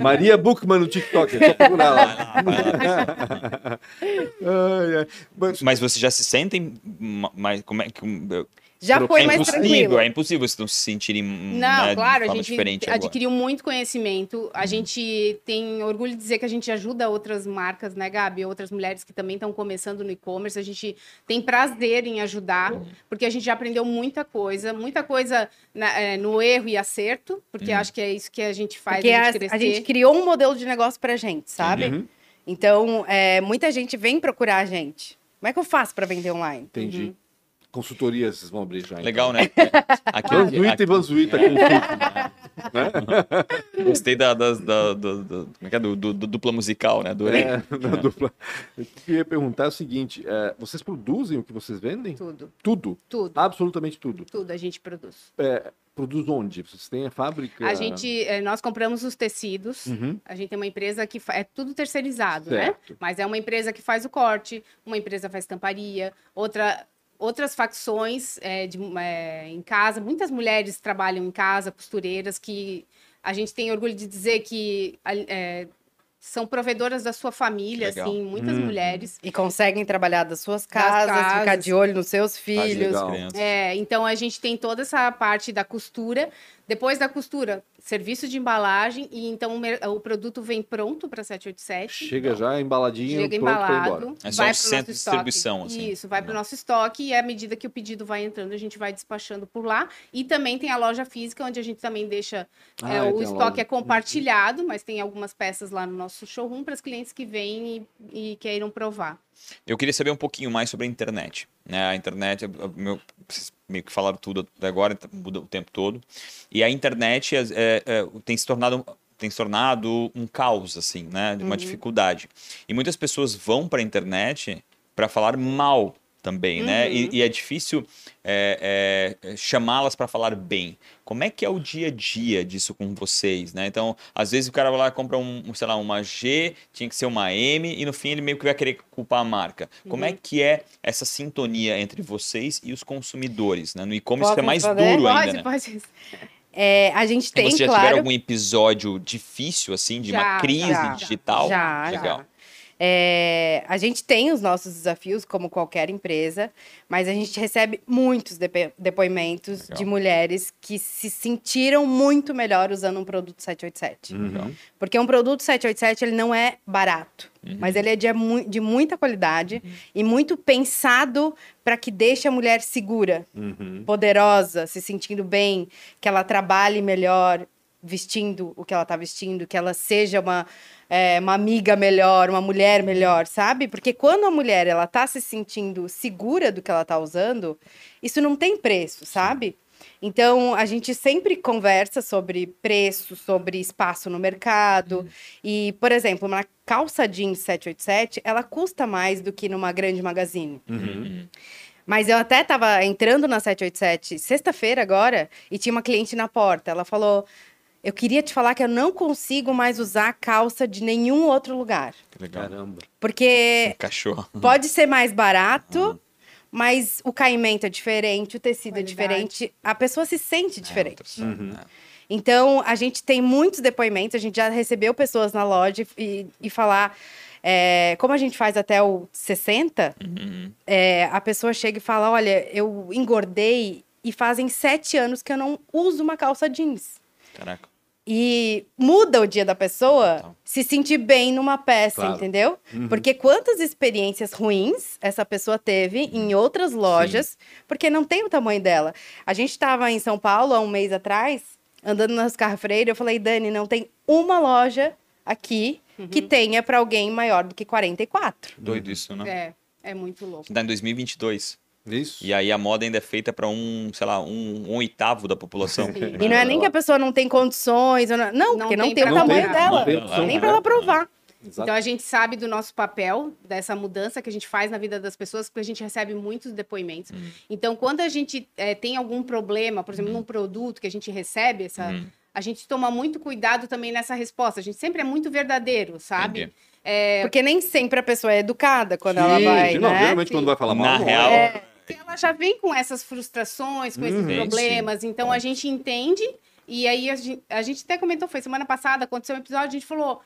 Maria Bookman no TikTok, é só procurar lá. Ai, ai. Mas- Mas vocês já se sentem ma- mais. Como é que. Já Pro- foi é mais tranquilo. é impossível vocês não se sentirem. Não, né, claro, de a gente diferente agora. adquiriu muito conhecimento. A gente tem orgulho de dizer que a gente ajuda outras marcas, né, Gabi? Outras mulheres que também estão começando no e-commerce. A gente tem prazer em ajudar, porque a gente já aprendeu muita coisa, muita coisa na- é, no erro e acerto, porque acho que é isso que a gente faz Porque a a, gente a crescer. gente criou um modelo de negócio pra gente, sabe? Uhum. Então, é, muita gente vem procurar a gente. Como é que eu faço pra vender online? Entendi. Consultorias vocês vão abrir já. então. Legal, né? *laughs* Aqui, Vanzuita aqui- e Vanzuita Consulting. Gostei da, das- da- do, do- como é que é? do, do- do dupla musical, né? Adorei. É, na *laughs* dupla. Eu queria perguntar o seguinte: é, vocês produzem o que vocês vendem? Tudo, Tudo. tudo, Absolutamente tudo. tudo a gente produz. É, produz onde? Vocês têm a fábrica? A gente, eh, nós compramos os tecidos. Uhum. A gente tem uma empresa que é tudo terceirizado, né? Certo. Mas é uma empresa que faz o corte, uma empresa faz tamparia, outra outras facções eh, de, eh, em casa. Muitas mulheres trabalham em casa, costureiras que a gente tem orgulho de dizer que eh, são provedoras da sua família, Legal. assim, muitas Uhum. mulheres. E conseguem trabalhar das suas casas, ficar casas. de olho nos seus filhos. É, então a gente tem toda essa parte da costura. Depois da costura, serviço de embalagem e então o, produto vem pronto para 787. Chega já embaladinho, Chega pronto embalado, É só vai um para o centro nosso de estoque. distribuição, assim. Isso, vai para o nosso estoque e à medida que o pedido vai entrando, a gente vai despachando por lá. E também tem a loja física, onde a gente também deixa. Ah, é, o estoque é compartilhado, mas tem algumas peças lá no nosso showroom para os clientes que vêm e, e queiram provar. Eu queria saber um pouquinho mais sobre a internet. Né? A internet, eu- eu- meu, vocês meio que falaram tudo até agora, então muda o tempo todo. E a internet é- é- é, tem se tornado tem se tornado um caos assim, né, de uma dificuldade. E muitas pessoas vão para a internet para falar mal também, né? E, e é difícil é, é, chamá-las para falar bem. Como é que é o dia a dia disso com vocês, né? Então, às vezes o cara vai lá e compra um, sei lá, uma G, tinha que ser uma M, e no fim ele meio que vai querer culpar a marca. Como é que é essa sintonia entre vocês e os consumidores, né? No e-commerce é mais responder? duro Pode, ainda, né? pode. É, a gente tem, Vocês já claro. tiveram algum episódio difícil, assim, de uma Já, crise já, digital? Já, Legal. já. É, a gente tem os nossos desafios, como qualquer empresa, mas a gente recebe muitos depoimentos Legal. de mulheres que se sentiram muito melhor usando um produto 787. Uhum. Porque um produto 787 ele não é barato, mas ele é de, de muita qualidade e muito pensado para que deixe a mulher segura, Uhum. poderosa, se sentindo bem, que ela trabalhe melhor vestindo o que ela está vestindo, que ela seja uma, é, uma amiga melhor, uma mulher melhor, sabe? Porque quando a mulher ela tá se sentindo segura do que ela tá usando, isso não tem preço, sabe? Então, a gente sempre conversa sobre preço, sobre espaço no mercado. E, por exemplo, uma calça jeans 787, ela custa mais do que numa grande magazine. Uhum. Mas eu até tava entrando na 787 sexta-feira agora e tinha uma cliente na porta. Ela falou: Eu queria te falar que eu não consigo mais usar calça de nenhum outro lugar. Que Legal. Caramba. Porque Cachorro. *laughs* pode ser mais barato, mas o caimento é diferente, o tecido é Qualidade. diferente, a pessoa se sente diferente. Uhum. Então, a gente tem muitos depoimentos, a gente já recebeu pessoas na loja e, e falar. é, como a gente faz até o 60, Uhum. é, a pessoa chega e fala: Olha, eu engordei e fazem sete anos que eu não uso uma calça jeans. Caraca. E muda o dia da pessoa Total. se sentir bem numa peça, Claro. entendeu? Uhum. Porque quantas experiências ruins essa pessoa teve em outras lojas, porque não tem o tamanho dela. A gente estava em São Paulo há um mês atrás, andando nas Carfreira, eu falei, Dani, não tem uma loja aqui que tenha para alguém maior do que 44. Doido isso, né? É, é muito louco. Tá em 2022. Isso. E aí a moda ainda é feita para um, sei lá, um, um oitavo da população. Sim. E não é nem que a pessoa não tem condições, ou não, não, Não porque não tem tem o tamanho comprar. dela. Não tem opção, nem né? para ela provar. Exato. Então a gente sabe do nosso papel, dessa mudança que a gente faz na vida das pessoas, porque a gente recebe muitos depoimentos. Uhum. Então, quando a gente eh, tem algum problema, por exemplo, num produto que a gente recebe, essa, Uhum. a gente toma muito cuidado também nessa resposta. A gente sempre é muito verdadeiro, sabe? Entendi. É, Porque nem sempre a pessoa é educada quando ela Sim, vai, sim, não, né? geralmente Sim. quando vai falar mal, Na não real, é. Porque ela já vem com essas frustrações, com esses Uhum. Sim, problemas. Então a gente entende. E aí a gente, a gente até comentou, foi semana passada, aconteceu um episódio, a gente falou.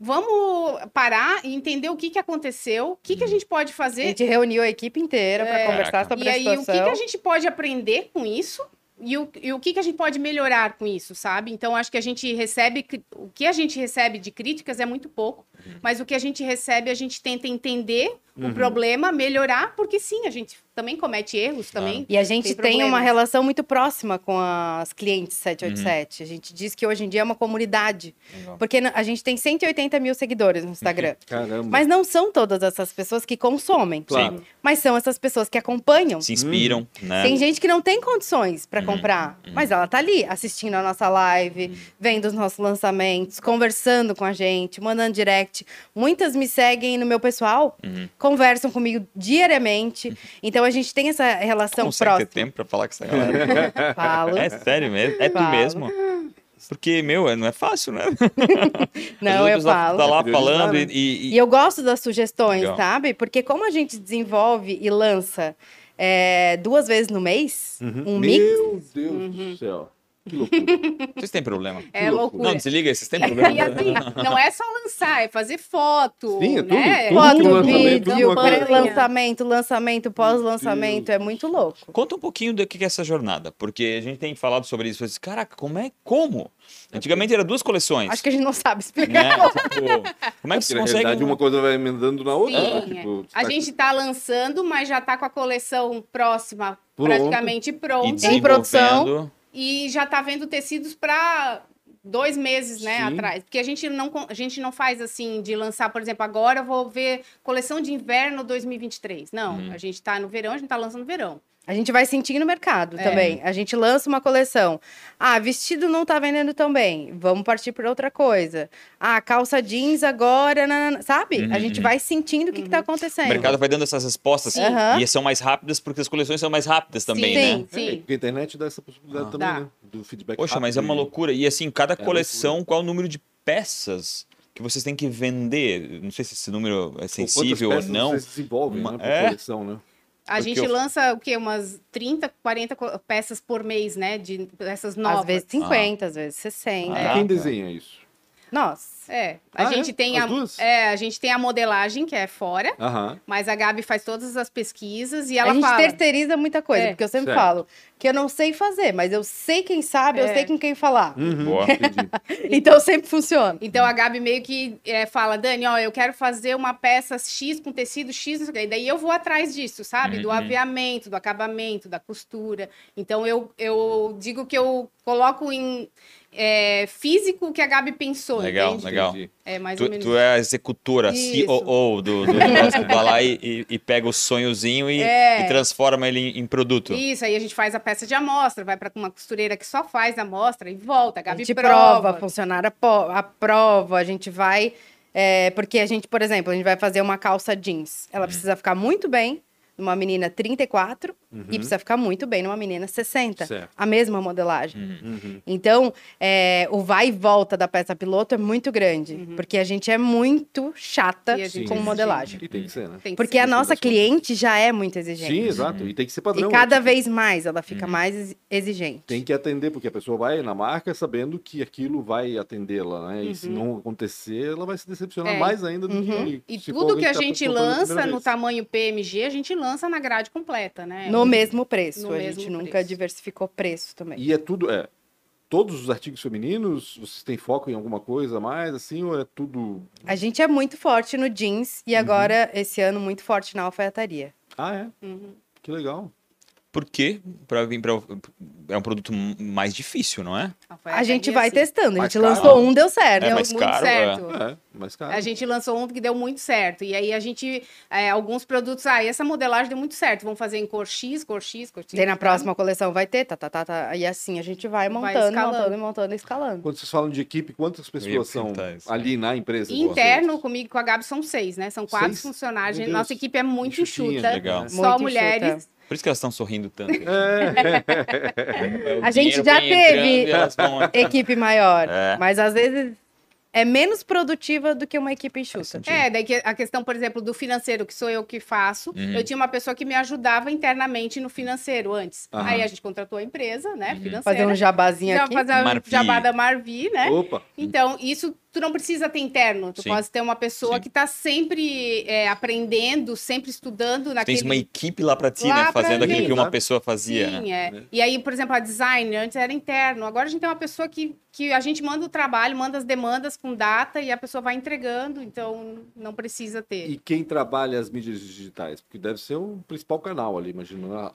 Vamos parar e entender o que, que aconteceu, o que, que a gente pode A fazer gente reuniu a equipe inteira para É. conversar sobre e a aí o situação. que, que a gente pode aprender com isso e o, e o que, que a gente pode melhorar com isso, sabe? Então acho que a gente recebe, o que a gente recebe de críticas é muito pouco, Uhum. mas o que a gente recebe a gente tenta entender Uhum. o problema, melhorar, porque sim, a gente também comete erros também. E a gente Tem tem, uma relação muito próxima com as clientes Uhum. 787. A gente diz que hoje em dia é uma comunidade. Legal. Porque a gente tem 180 mil seguidores no Instagram. *laughs* Caramba. Mas não são todas essas pessoas que consomem. Claro. Mas são essas pessoas que acompanham. se inspiram, né? Tem gente que não tem condições para Uhum, comprar, uhum. mas ela tá ali assistindo a nossa live, vendo os nossos lançamentos, conversando com a gente, mandando direct. Muitas me seguem no meu pessoal, Uhum. conversam comigo diariamente. Então a gente tem essa relação Consegue próxima. ter tempo pra falar com essa galera? *laughs* Falo. é sério mesmo? É tu mesmo? Porque, meu, não é fácil, né? *laughs* Não, eu falo. Tá lá falando né? e... e- E eu gosto das sugestões, Legal. sabe? Porque como a gente desenvolve e lança é, duas vezes no mês, Uhum. um mix, Meu Deus do céu. Que loucura. *laughs* Vocês têm problema? É loucura. Não, desliga aí, vocês têm *laughs* E problema? assim, não é só lançar, é fazer foto. Sim, é tudo, né? tudo foto, tudo vídeo, pré-lançamento, lançamento, pós-lançamento, é muito louco. Conta um pouquinho do que é essa jornada, porque a gente tem falado sobre isso. Assim, Caraca, como é? Como? Antigamente era duas coleções. Acho que a gente não sabe explicar. né? Tipo, como é que você na consegue. realidade uma coisa vai emendando na outra. né? Sim, Tipo, A tá- gente está lançando, mas já está com a coleção próxima, Pronto. praticamente pronta. Em produção. E já está vendo tecidos para dois meses, né, Sim. atrás. Porque a gente, não, a gente não faz assim de lançar, por exemplo, agora eu vou ver coleção de inverno 2023. Não, Uhum. a gente está no verão, a gente está lançando no verão. A gente vai sentir no mercado É. também. A gente lança uma coleção. Ah, vestido não tá vendendo tão bem. Vamos partir para outra coisa. Ah, calça jeans agora, nanana. sabe? Uhum, A gente uhum. vai sentindo o que, que tá O acontecendo. mercado vai dando essas respostas Sim. Aham. e são mais rápidas porque as coleções são mais rápidas também, Sim. né? É, Sim. porque a internet dá essa possibilidade Ah. também, Dá. né? Do feedback Poxa, mas é rápido uma e- loucura. E assim, cada É coleção, qual o número de peças que vocês têm que vender? Não sei se esse número é Ou sensível ou não. Vocês desenvolvem, Uma- né? Por é. coleção, né? A Porque gente eu- lança o quê? Umas 30, 40 co- peças por mês, né? De peças novas. Às vezes 50, às vezes 60. Ah. Quem desenha isso? Nossa. É, a Ah, gente é? tem As a, duas? é, a gente tem a modelagem que é fora, Aham. mas a Gabi faz todas as pesquisas e ela a gente fala. terceiriza muita coisa, É. porque eu sempre Certo. falo que eu não sei fazer, mas eu sei quem sabe, eu É. sei com quem falar. Uhum, Boa. *laughs* Então sempre funciona. Então a Gabi meio que é, fala, Dani, ó, eu quero fazer uma peça X com tecido X, não sei o quê. E daí eu vou atrás disso, sabe? Do Uhum. aviamento, do acabamento, da costura. Então eu, eu digo que eu coloco em é, físico que a Gabi pensou, Legal, entende? legal. É mais ou Tu, menos. tu é a executora, Isso. COO do, do negócio, vai lá e, e- e pega o sonhozinho e, É. e transforma ele em, em produto. Isso, aí a gente faz a peça de amostra, vai para uma costureira que só faz a amostra e volta. A A Gabi gente prova. prova, a funcionária a a gente vai. é, porque a gente, por exemplo, a gente vai fazer uma calça jeans. Ela Uhum. precisa ficar muito bem numa menina 34 Uhum. e precisa ficar muito bem numa menina 60. Certo. A mesma modelagem. Uhum. Então, é, o vai e volta da peça piloto é muito grande. Uhum. Porque a gente é muito chata E com modelagem. E tem que ser, né? Que Porque ser. a nossa cliente já é muito exigente. Sim, exato. E tem que ser padrão. E cada né? vez mais ela fica mais ex- exigente. Tem que atender, porque a pessoa vai na marca sabendo que aquilo vai atendê-la, né? E se não acontecer, ela vai se decepcionar É. mais ainda do Uhum. que. E tudo que a tá gente lança no tamanho PMG, a gente lança na grade completa, né? No mesmo preço. No a mesmo gente nunca preço. diversificou preço também. E é tudo, é. Todos os artigos femininos, vocês têm foco em alguma coisa a mais, assim, ou é tudo. A gente é muito forte no jeans e agora, esse ano, muito forte na alfaiataria. Ah, é? Uhum. Que legal. Por quê? Pra vir pra... É um produto mais difícil, não é? A gente vai assim. testando. A Mais gente caro. lançou um, deu certo. É, Deu mais muito caro, certo. É, mas cara. A gente lançou um que deu muito certo. E aí a gente, é, alguns produtos, ah, essa modelagem deu muito certo. Vamos fazer em cor X, cor X, cor X. Daí na tá? próxima coleção vai ter, tá, tá, tá, tá. E assim a gente vai Vai montando, escalando. montando, e montando escalando. Quando vocês falam de equipe, quantas pessoas são ali na empresa? Interno, vocês? comigo e com a Gabi, são seis, né? São quatro Seis? funcionários. Nossa equipe é muito enxuta. legal. Só Muito mulheres. enxuta. Por isso que elas estão sorrindo tanto. É. O A gente já teve- entrando Equipe maior. É. Mas às vezes é menos produtiva do que uma equipe enxuta. É, daí que a questão, por exemplo, do financeiro, que sou eu que faço, Uhum. eu tinha uma pessoa que me ajudava internamente no financeiro antes. Aham. Aí a gente contratou a empresa, né, financeira. Fazer um jabazinho já aqui. fazer a Marvi. jabá da Marvi, né? Opa! Então, isso tu não precisa ter interno. Tu Sim. pode ter uma pessoa Sim. que está sempre é, aprendendo, sempre estudando naquele... Tens uma equipe lá pra ti, Lá né? Fazendo aquilo que uma pessoa fazia, né? Sim, é. E aí, por exemplo, a design antes era interno. Agora a gente tem uma pessoa que, que a gente manda o trabalho, manda as demandas com data e a pessoa vai entregando. Então, não precisa ter. E quem trabalha as mídias digitais? Porque deve ser o principal canal ali, imagino. A-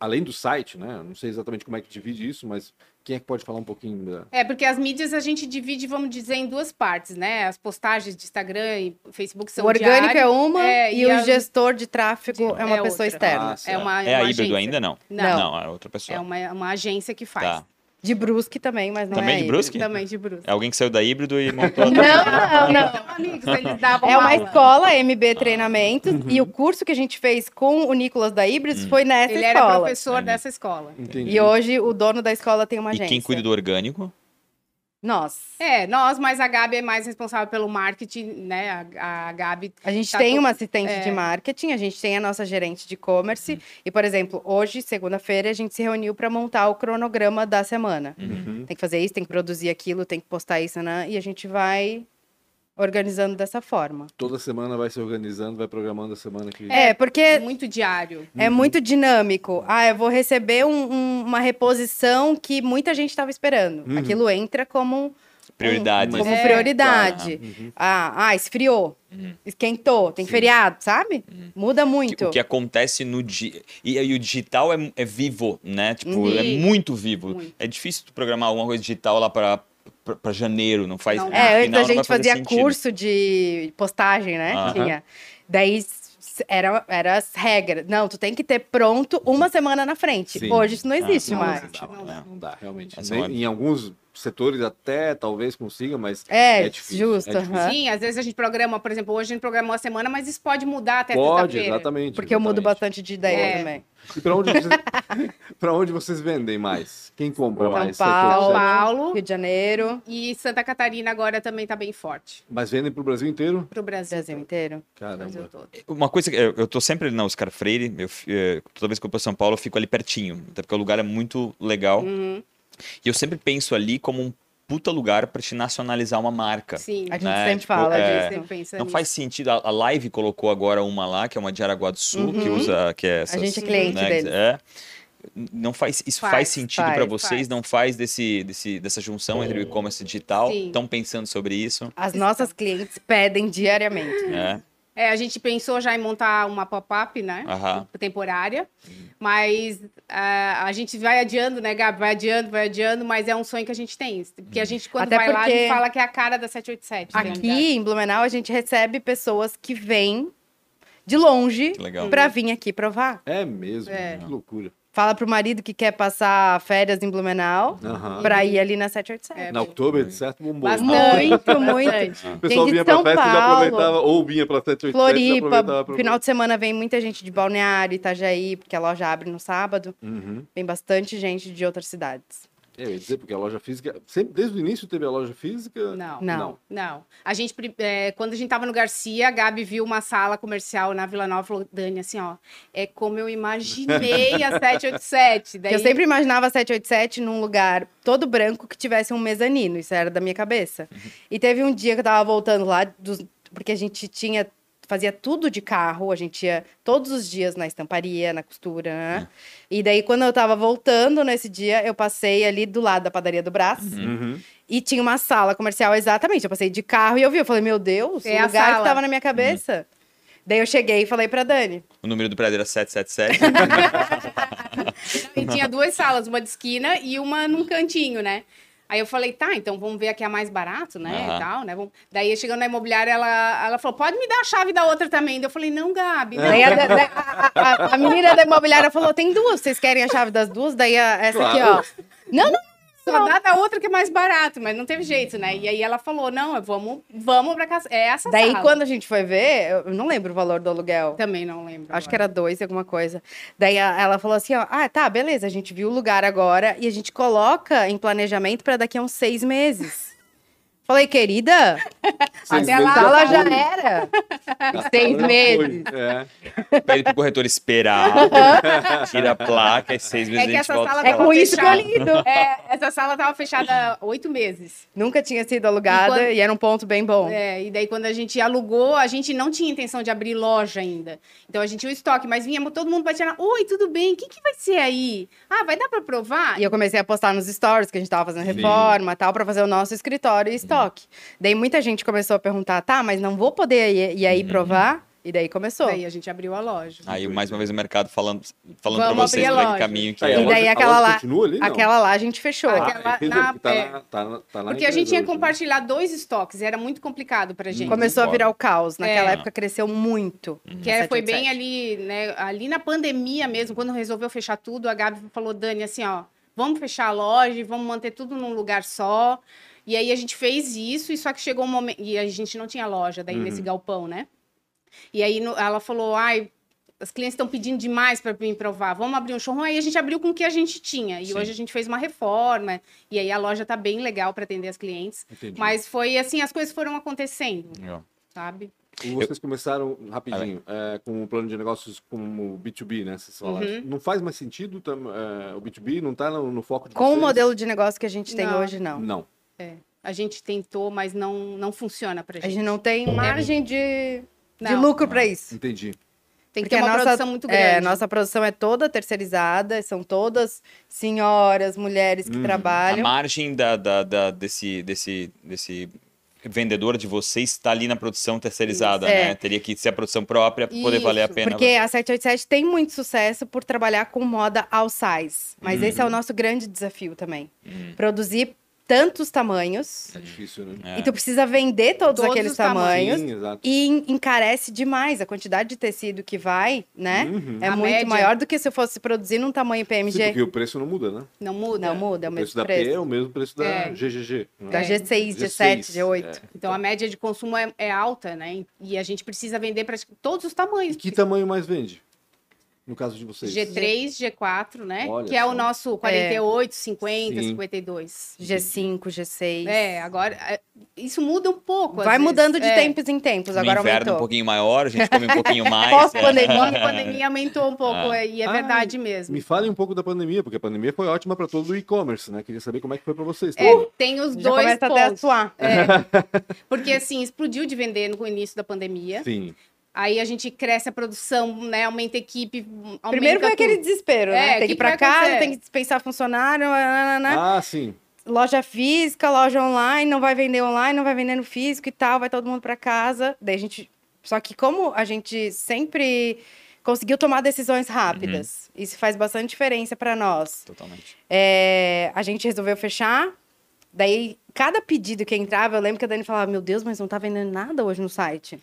Além do site, né? Não sei exatamente como é que divide isso, mas quem é que pode falar um pouquinho da. É, porque as mídias a gente divide, vamos dizer, em duas partes, né? As postagens de Instagram e Facebook são O orgânico é diárias. uma É, e, e o a- gestor de tráfego De- é uma é pessoa outra. externa. Ah. É uma, É a uma híbrido agência. ainda? Não. Não. Não, é outra pessoa. É uma, uma agência que faz. Tá. De Brusque também, mas não Também é de híbrido. Brusque? Também de Bruce. É alguém que saiu da híbrido e montou a Não, não, não. São amigos, eles davam É uma aula. escola MB Treinamentos e o curso que a gente fez com o Nicolas da Híbridos foi nessa Ele era escola. professor dessa escola. Entendi. E hoje o dono da escola tem uma E agência. quem cuida do orgânico? Nós. É, nós, mas a Gabi é mais responsável pelo marketing, né? A, a Gabi A gente Tá tem todo- uma assistente é. de marketing, a gente tem a nossa gerente de e-commerce. E, por exemplo, hoje, segunda-feira, a gente se reuniu para montar o cronograma da semana. Uhum. Tem que fazer isso, tem que produzir aquilo, tem que postar isso, né? E a gente vai organizando dessa forma. Toda semana vai se organizando, vai programando a semana que. É, porque é muito diário. É muito dinâmico. Ah, eu vou receber um- um- uma reposição que muita gente estava esperando. Uhum. Aquilo entra como, Prioridades. como É, prioridade. Uhum. Ah, ah, esfriou, esquentou, tem feriado, sabe? Muda muito. O que acontece no dia. E, e o digital é, é vivo, né? Tipo, é Sim. muito vivo. Muito. É difícil tu programar alguma coisa digital lá pra, pra, pra janeiro, não faz. Não. É, antes a não gente fazia sentido. curso de postagem, né? Aham. Tinha. Daí era, era as regras. Não, tu tem que ter pronto uma semana na frente. Sim. Hoje isso não Ah, existe não mais. dá. Não, dá, não dá, realmente. É uma- Em alguns setores até talvez consiga, mas É, É difícil, justo. é difícil. Sim, às vezes a gente programa, por exemplo, hoje a gente programou a semana, mas isso pode mudar até pode, exatamente. Porque eu mudo exatamente. bastante de ideia É. também. E para onde, vocês... *laughs* pra onde vocês vendem mais? Quem compra São mais? São Paulo, Paulo. Rio de Janeiro, E Santa Catarina agora também tá bem forte Mas vendem pro Brasil inteiro? pro Brasil. Brasil inteiro. Brasil Caramba. todo. Uma coisa que eu, eu tô sempre na Oscar Freire, eu, eh, toda vez que eu vou para São Paulo, eu fico ali pertinho, até porque o lugar é muito legal. Uhum, E eu sempre penso ali como um puta lugar para te nacionalizar uma marca. sim. A gente né? sempre Tipo, fala é, disso. Sempre pensa Não nisso. faz sentido. A, a Live colocou agora uma lá, que é uma de Araguá do Sul, que Uhum. usa. Que é essas, gente é cliente né, deles. É. Não faz, isso faz, Faz, sentido para vocês? faz. Não faz desse, desse, dessa junção entre o e-commerce digital? Sim. Estão pensando sobre isso? As nossas clientes pedem diariamente. É. É, a gente pensou já em montar uma pop-up, né? Aham. Temporária. Mas ah, a gente vai adiando, né, Gabi? Vai adiando, vai adiando, mas é um sonho que a gente tem. Porque a gente, quando Até vai lá, a gente fala que é a cara da 787. tem um lugar. Aqui em Blumenau, a gente recebe pessoas que vêm de longe pra vir aqui provar. É mesmo, É. que loucura. Fala pro marido que quer passar férias em Blumenau Aham. pra ir ali na 787. É, Na Oktober, de certo, bombou. Bastante. Muito, *laughs* muito. O pessoal vinha pra São festa e já Paulo. aproveitava, ou vinha pra 787 e já Floripa, aproveitava pra... final de semana vem muita gente de Balneário, Itajaí, porque a loja abre no sábado. Uhum. Vem bastante gente de outras cidades. É, eu ia dizer, porque a loja física, sempre desde o início teve a loja física? Não. Não. Não. A gente, é, quando a gente tava no Garcia, a Gabi viu uma sala comercial na Vila Nova e falou, Dani, assim, ó, é como eu imaginei a *laughs* 787. Daí, Eu sempre imaginava a 787 num lugar todo branco que tivesse um mezanino, isso era da minha cabeça. E teve um dia que eu tava voltando lá, dos- porque a gente tinha fazia tudo de carro, a gente ia todos os dias na estamparia, na costura, né? E daí quando eu tava voltando nesse dia, eu passei ali do lado da padaria do Brás. Uhum. E tinha uma sala comercial, exatamente. Eu passei de carro e eu vi. Eu falei, meu Deus, É o a lugar que sala. tava na minha cabeça. Daí eu cheguei e falei pra Dani. O número do prédio era 777. *laughs* E tinha duas salas, uma de esquina e uma num cantinho, né? Aí eu falei, tá, então vamos ver a que é mais barato, né? Aham. E tal, né? Vamos... Daí chegando na imobiliária, ela, ela falou, pode me dar a chave da outra também. Daí eu falei, não, Gabi. não. Daí a, a- a- a menina da imobiliária falou: tem duas, vocês querem a chave das duas? Daí a- essa Claro. aqui, ó. Não, não. Só dá da outra que é mais barato, mas não teve jeito, né? E aí ela falou, não, vamos, vamos pra casa. É essa Daí sala. quando a gente foi ver, eu não lembro o valor do aluguel. Também não lembro. Acho que agora. era dois, alguma coisa. Daí ela falou assim: ó, ah, tá, beleza, a gente viu o lugar agora e a gente coloca em planejamento pra daqui a uns seis meses. Falei, querida, Até lá- ela já foi. era. Já seis meses. É. Pede pro corretor esperar, tira a placa, e seis meses É a que essa sala É com isso que eu fechada. lido. É, essa sala tava fechada há oito meses. Nunca tinha sido alugada E quando- e era um ponto bem bom. É, e daí quando a gente alugou, a gente não tinha intenção de abrir loja ainda. Então a gente tinha o estoque, mas vinha todo mundo batendo, oi, tudo bem? O que, que vai ser aí? Ah, vai dar pra provar? E eu comecei a postar nos stories que a gente tava fazendo reforma e tal, pra fazer o nosso escritório e estoque. Daí muita gente começou a perguntar, tá, mas não vou poder ir, ir aí provar? E daí começou. Daí a gente abriu a loja. Aí, mais uma vez, o mercado falando, falando pra vocês que loja. caminho que é. a E daí loja- a aquela loja lá- continua ali? Aquela lá a gente fechou. Ah, Aquela- entendeu? na- Que tá, é. na, tá, na- tá na Porque a gente empresa ia hoje, né? compartilhar dois estoques, era muito complicado pra gente. Começou a virar o caos. Naquela É. época cresceu muito. Que a é, foi 787. bem ali, né? Ali na pandemia mesmo, quando resolveu fechar tudo, a Gabi falou, Dani, assim, ó, vamos fechar a loja e vamos manter tudo num lugar só. E aí a gente fez isso, e só que chegou um momento. E a gente não tinha loja daí Uhum. nesse galpão, né? E aí no- ela falou, ai. As clientes estão pedindo demais para mim provar. Vamos abrir um showroom. Aí a gente abriu com o que a gente tinha. E Sim. hoje a gente fez uma reforma. E aí a loja tá bem legal para atender as clientes. Entendi. Mas foi assim, as coisas foram acontecendo, Ó. sabe? E vocês começaram rapidinho é, com um plano de negócios como B2B, né? Vocês falaram. Uhum. Não faz mais sentido tam- é, o B2B? Não tá no, no foco de Com o vocês? modelo de negócio que a gente tem Não. hoje, não. Não. A gente tentou, mas não, não funciona pra A gente. gente não tem margem de, de Não. lucro pra isso. Entendi. Tem que Porque ter uma a nossa- produção muito grande. É, nossa produção é toda terceirizada, são todas senhoras, mulheres que Uhum. A trabalham. margem da, da- da- desse, desse, desse vendedor de vocês está ali na produção terceirizada, Isso. né? É. Teria que ser a produção própria para poder valer a pena. Porque a 787 tem muito sucesso por trabalhar com moda all size. Mas esse é o nosso grande desafio também. Hum. Produzir tantos tamanhos. É difícil, né? É. E tu precisa vender todos, Todos aqueles os tamanhos. tamanhos. Sim, exato. E en- encarece demais a quantidade de tecido que vai, né? Uhum. É A muito média- maior do que se eu fosse produzir num tamanho Sim, PMG. porque o preço não muda, né? Não muda. Não muda, é o o mesmo preço da P preço. é o mesmo preço da É. GGG. né? Da É. G6, G6, G7, G8. é. Então a média de consumo é, é alta, né? E a gente precisa vender para todos os tamanhos. E que tamanho mais vende? No caso de vocês? G3, G4, né? Olha que é o nosso 48, 50, Sim. 52. G5, G6. É, agora é, isso muda um pouco. Vai vezes. mudando de É. tempos em tempos, No agora inverno aumentou. um pouquinho maior, a gente come um pouquinho *laughs* mais. Pós-pandemia, A pandemia aumentou um pouco, Ah. é, e é Ah, verdade mesmo. Me falem um pouco da pandemia, porque a pandemia foi ótima para todo o e-commerce, né? Queria saber como é que foi para vocês. É, tem os Já dois começa até a pontos. suar. *laughs* Porque assim, explodiu de vender no início da pandemia. Sim. Aí a gente cresce a produção, né? Aumenta a equipe. Aumenta Primeiro foi tudo. aquele desespero, É, né? Tem que que ir pra casa, acontecer? tem que dispensar funcionário, nananana. Ah, sim. loja física, loja online, não vai vender online, não vai vender no físico e tal, vai todo mundo pra casa. Daí a gente. Só que como a gente sempre conseguiu tomar decisões rápidas, isso faz bastante diferença pra nós. Totalmente. É, a gente resolveu fechar. Daí, cada pedido que entrava, eu lembro que a Dani falava: Meu Deus, mas não tá vendendo nada hoje no site.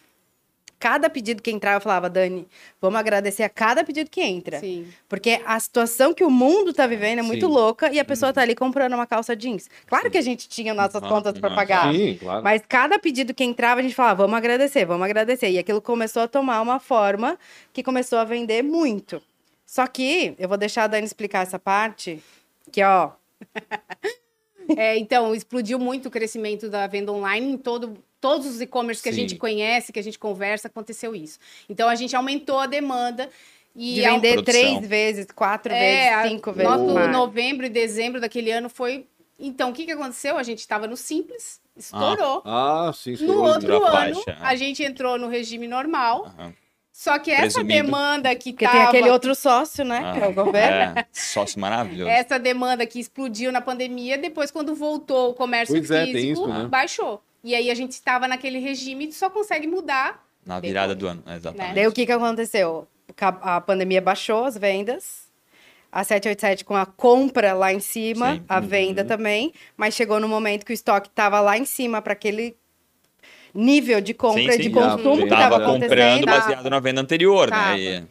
Cada pedido que entrava, eu falava: Dani, vamos agradecer a cada pedido que entra. Sim. Porque a situação que o mundo tá vivendo é muito Sim. louca e a pessoa tá ali comprando uma calça jeans. Claro que a gente tinha nossas Ah, contas para pagar. Sim, claro. Mas cada pedido que entrava, a gente falava, vamos agradecer, vamos agradecer. E aquilo começou a tomar uma forma que começou a vender muito. Só que, eu vou deixar a Dani explicar essa parte, que ó, *laughs* É, então, explodiu muito o crescimento da venda online em todo, todos os e-commerce que a Sim. gente conhece, que a gente conversa, aconteceu isso. Então, a gente aumentou a demanda. E de vender Produção. três vezes, quatro É, a- vezes, cinco vezes. Nosso mais. novembro e dezembro daquele ano foi. Então, o que, que aconteceu? A gente estava no Simples, estourou. Ah, sim, sim. no outro ano, faixa, a gente entrou no regime normal. Aham. Só que essa Presumindo. demanda que Porque tava, tem aquele outro sócio, né? Ah, que é o governo. É, sócio maravilhoso. essa demanda que explodiu na pandemia, depois quando voltou o comércio Pois é, tem físico, isso, né? baixou. E aí a gente estava naquele regime e só consegue mudar. Na virada do ano, exatamente. Né? Daí o que, que aconteceu? A pandemia baixou as vendas. a 787 com a compra lá em cima, Sim. a venda também, mas chegou no momento que o estoque estava lá em cima para aquele nível de compra Sim, de sim. consumo Já, que tava estava comprando acontecendo. baseado na venda anterior, Tava. né? E-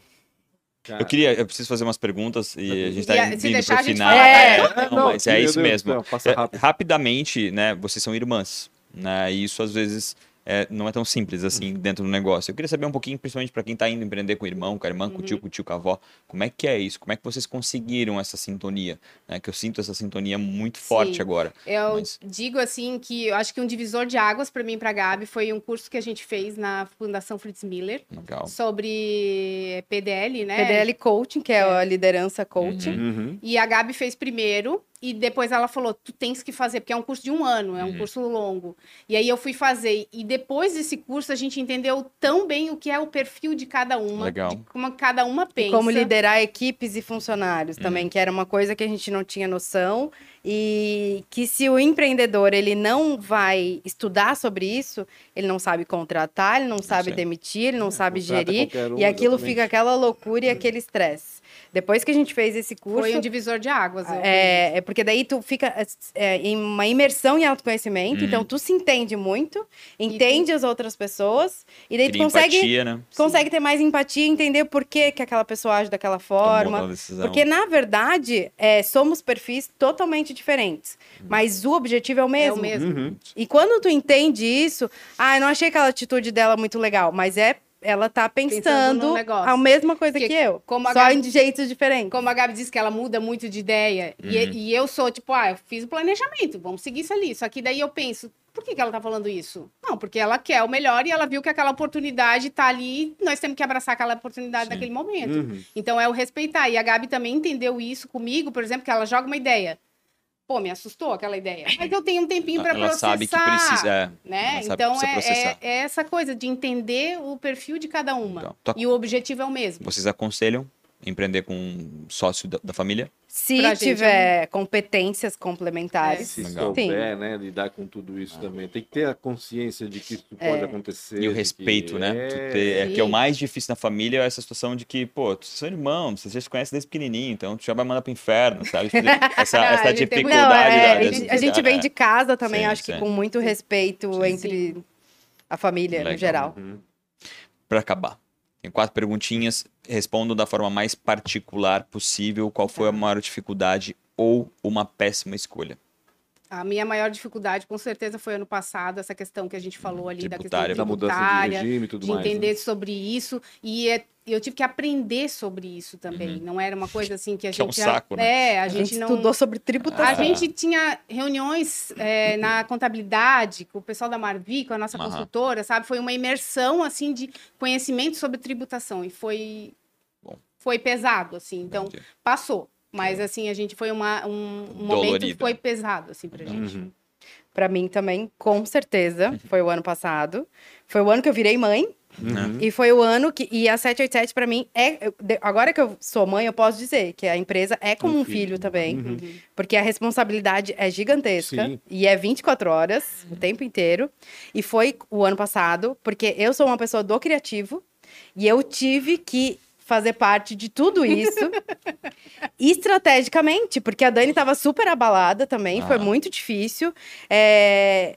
Cara, eu queria, eu preciso fazer umas perguntas e a gente tá E a- indo se indo deixar, pro a gente final. fala É, não, Não, mas é isso Deus mesmo. céu, É, rapidamente, né? Vocês são irmãs, né? E isso às vezes é, não é tão simples assim dentro do negócio. Eu queria saber um pouquinho, principalmente para quem tá indo empreender com o irmão, com a irmã, com o tio, com o tio, com a avó, como é que é isso? Como é que vocês conseguiram essa sintonia? Né? Que eu sinto essa sintonia muito forte Sim. agora. Eu Mas- digo assim que eu acho que um divisor de águas para mim e para Gabi foi um curso que a gente fez na Fundação Fritz Miller Legal. sobre PDL, né? PDL Coaching, que é, a liderança coaching. Uhum. E a Gabi fez primeiro e depois ela falou: "Tu tens que fazer, porque é um curso de um ano, é um Uhum. curso longo". E aí eu fui fazer e depois desse curso a gente entendeu tão bem o que é o perfil de cada uma, Legal. de como cada uma pensa. E como liderar equipes e funcionários também, que era uma coisa que a gente não tinha noção e que se o empreendedor ele não vai estudar sobre isso, ele não sabe contratar, ele não sabe sei. demitir, ele não sabe contrata gerir um, e aquilo exatamente. fica aquela loucura e aquele estresse. Depois que a gente fez esse curso, Foi um divisor de águas. é, é porque daí tu fica é, em uma imersão em autoconhecimento, Uhum. então tu se entende muito, entende as outras pessoas e daí tu Cria consegue empatia, né? consegue ter mais empatia e entender por que, que aquela pessoa age daquela forma. Porque, na verdade, é, somos perfis totalmente diferentes. Mas o objetivo é o É mesmo. o mesmo. Uhum. E quando tu entende isso, ah, eu não achei aquela atitude dela muito legal, mas é ela tá Pensando pensando a mesma coisa Porque que eu. como a só Gabi- em jeitos diferentes. Como a Gabi disse que ela muda muito de ideia, e, Uhum. e eu sou tipo, ah, eu fiz o planejamento, vamos seguir isso ali. Só que daí eu penso, por que, que ela tá falando isso? Não, porque ela quer o melhor e ela viu que aquela oportunidade tá ali, nós temos que abraçar aquela oportunidade Sim. naquele momento. Uhum. Então é o respeitar. E a Gabi também entendeu isso comigo, por exemplo, que ela joga uma ideia. Pô, me assustou aquela ideia. *laughs* Mas eu tenho um tempinho para processar. sabe que precisa. É, Né? ela sabe que Então precisa é, é, é essa coisa de entender o perfil de cada uma. Então, tu- E o objetivo é o mesmo. Vocês aconselham empreender com um sócio da, da família? Se Pra gente, tiver competências complementares. Se Legal. souber, né, lidar com tudo isso também. Tem que ter a consciência de que isso pode acontecer. E o respeito, que né? é- ter- é que é o Sim. mais difícil na família é essa situação de que, pô, tu são irmãos, vocês já se conhecem desde pequenininho, então tu já vai mandar pro inferno, sabe? *laughs* Essa, Ah, essa dificuldade. Não, é, da- a gente, a gente vem de casa também, Sim, acho que sim. com muito respeito Sim. entre a família, Legal. no geral. Uhum. Pra acabar. Tem quatro perguntinhas, respondam da forma mais particular possível qual foi a maior dificuldade ou uma péssima escolha. A minha maior dificuldade, com certeza, foi ano passado, essa questão que a gente falou ali da questão Tributária. Da mudança de tributária, regime e tudo de mais. né? entender sobre isso. E é- eu tive que aprender sobre isso também. Não era uma coisa assim que a Que é um gente. já- saco, né? É, a, A gente, gente não. estudou sobre tributação. A Ah. gente tinha reuniões é, na contabilidade com o pessoal da Marvi, com a nossa Aham. consultora, sabe? Foi uma imersão assim de conhecimento sobre tributação e foi Bom. foi pesado assim. Então Entendi. passou, mas assim a gente foi uma, um, um momento que foi pesado assim pra gente. Uhum. Pra mim também, com certeza, *laughs* foi o ano passado. Foi o ano que eu virei mãe. Uhum. E foi o ano que. E a 787 pra mim é. Agora que eu sou mãe, eu posso dizer que a empresa é como Um um filho. filho também. Uhum. Porque a responsabilidade é gigantesca. Sim. E é 24 horas, o tempo inteiro. E foi o ano passado, porque eu sou uma pessoa do criativo. E eu tive que fazer parte de tudo isso *laughs* estrategicamente, porque a Dani estava super abalada também, foi Ah. muito difícil. É,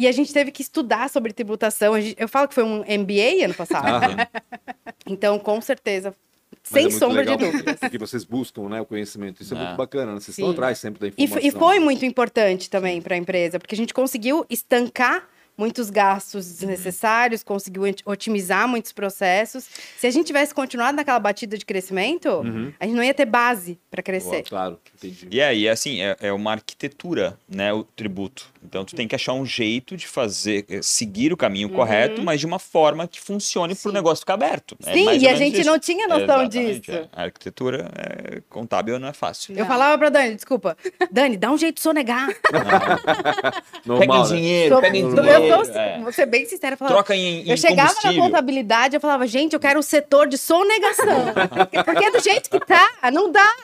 E a gente teve que estudar sobre tributação. Eu falo que foi um MBA ano passado. Aham. *laughs* Então, com certeza, Mas é sem muito sombra de legal dúvida. Que vocês buscam, né, o conhecimento. Isso é, É. muito bacana, né? Vocês Sim. estão atrás sempre da informação. e foi muito importante também para a empresa, porque a gente conseguiu estancar muitos gastos desnecessários, conseguiu ot- otimizar muitos processos. Se a gente tivesse continuado naquela batida de crescimento, Uhum. a gente não ia ter base para crescer. Claro, entendi. E aí, assim, é, é uma arquitetura, né, o tributo. Então, tu tem que achar um jeito de fazer, eh, seguir o caminho correto, mas de uma forma que funcione para o negócio ficar aberto. É Sim, mais e a gente isso. não tinha noção Exatamente, disso. é. A arquitetura é, contábil não é fácil. Eu Não. falava pra Dani, desculpa, Dani, dá um jeito de sonegar. *laughs* Normal, né? dinheiro, Sou- pega em eu dinheiro. Vou, é. vou ser bem sincera, falava, Troca em, em eu chegava na contabilidade, eu falava, gente, eu quero o setor de sonegação. porque, porque é do jeito que tá, não dá.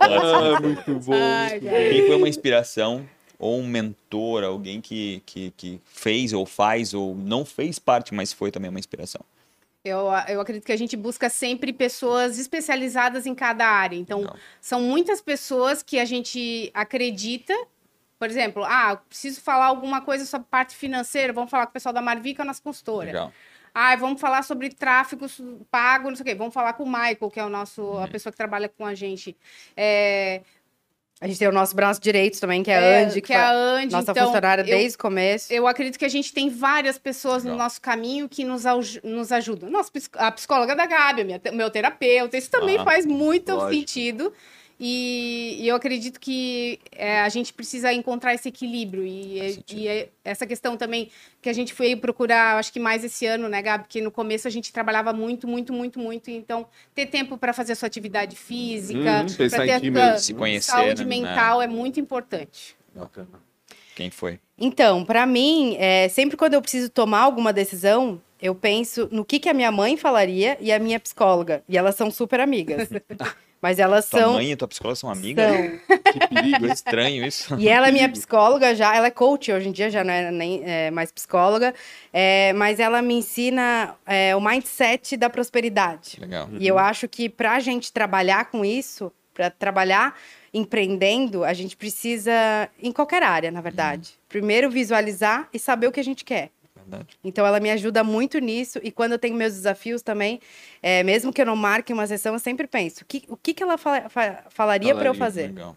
Ah, muito bom. Ai. Quem foi uma inspiração ou um mentor, alguém que, que, que fez ou faz ou não fez parte, mas foi também uma inspiração? Eu, eu acredito que a gente busca sempre pessoas especializadas em cada área. Então, Legal. são muitas pessoas que a gente acredita. Por exemplo, ah, preciso falar alguma coisa sobre parte financeira, vamos falar com o pessoal da Marvica, a nossa consultora. Legal. Ah, vamos falar sobre tráfego pago, não sei o quê. Vamos falar com o Michael, que é o nosso, Uhum. a pessoa que trabalha com a gente. É, A gente tem o nosso braço direito também, que é a é, Andy, que é a Andy. nossa então, funcionária eu- desde o começo. Eu acredito que a gente tem várias pessoas no Legal. nosso caminho que nos, nos ajudam. Nossa, a psicóloga da Gabi, a minha meu terapeuta, isso também Ah, faz muito lógico. sentido. E, e eu acredito que é, a gente precisa encontrar esse equilíbrio. E, e é essa questão também que a gente foi procurar, acho que mais esse ano, né, Gabi? Porque no começo a gente trabalhava muito, muito, muito, muito. Então, ter tempo para fazer a sua atividade física, Hum, em ter a Se conhecer, saúde né? mental é muito importante. Bacana. Quem foi? Então, pra mim, é, sempre quando eu preciso tomar alguma decisão, eu penso no que, que a minha mãe falaria e a minha psicóloga. E elas são super amigas. *laughs* Mas elas Tua são. mãe e tua psicóloga são amigas? são. *laughs* Que perigo, estranho isso. E ela é minha *laughs* psicóloga já, ela é coach hoje em dia, já não é nem é, mais psicóloga, é, mas ela me ensina é, o mindset da prosperidade. Legal. E eu acho que para a gente trabalhar com isso, para trabalhar empreendendo, a gente precisa, em qualquer área, na verdade, primeiro visualizar e saber o que a gente quer. Verdade. Então, ela me ajuda muito nisso. E quando eu tenho meus desafios também, é, mesmo que eu não marque uma sessão, eu sempre penso: o que, o que, que ela fa- fa- falaria para eu fazer? Legal.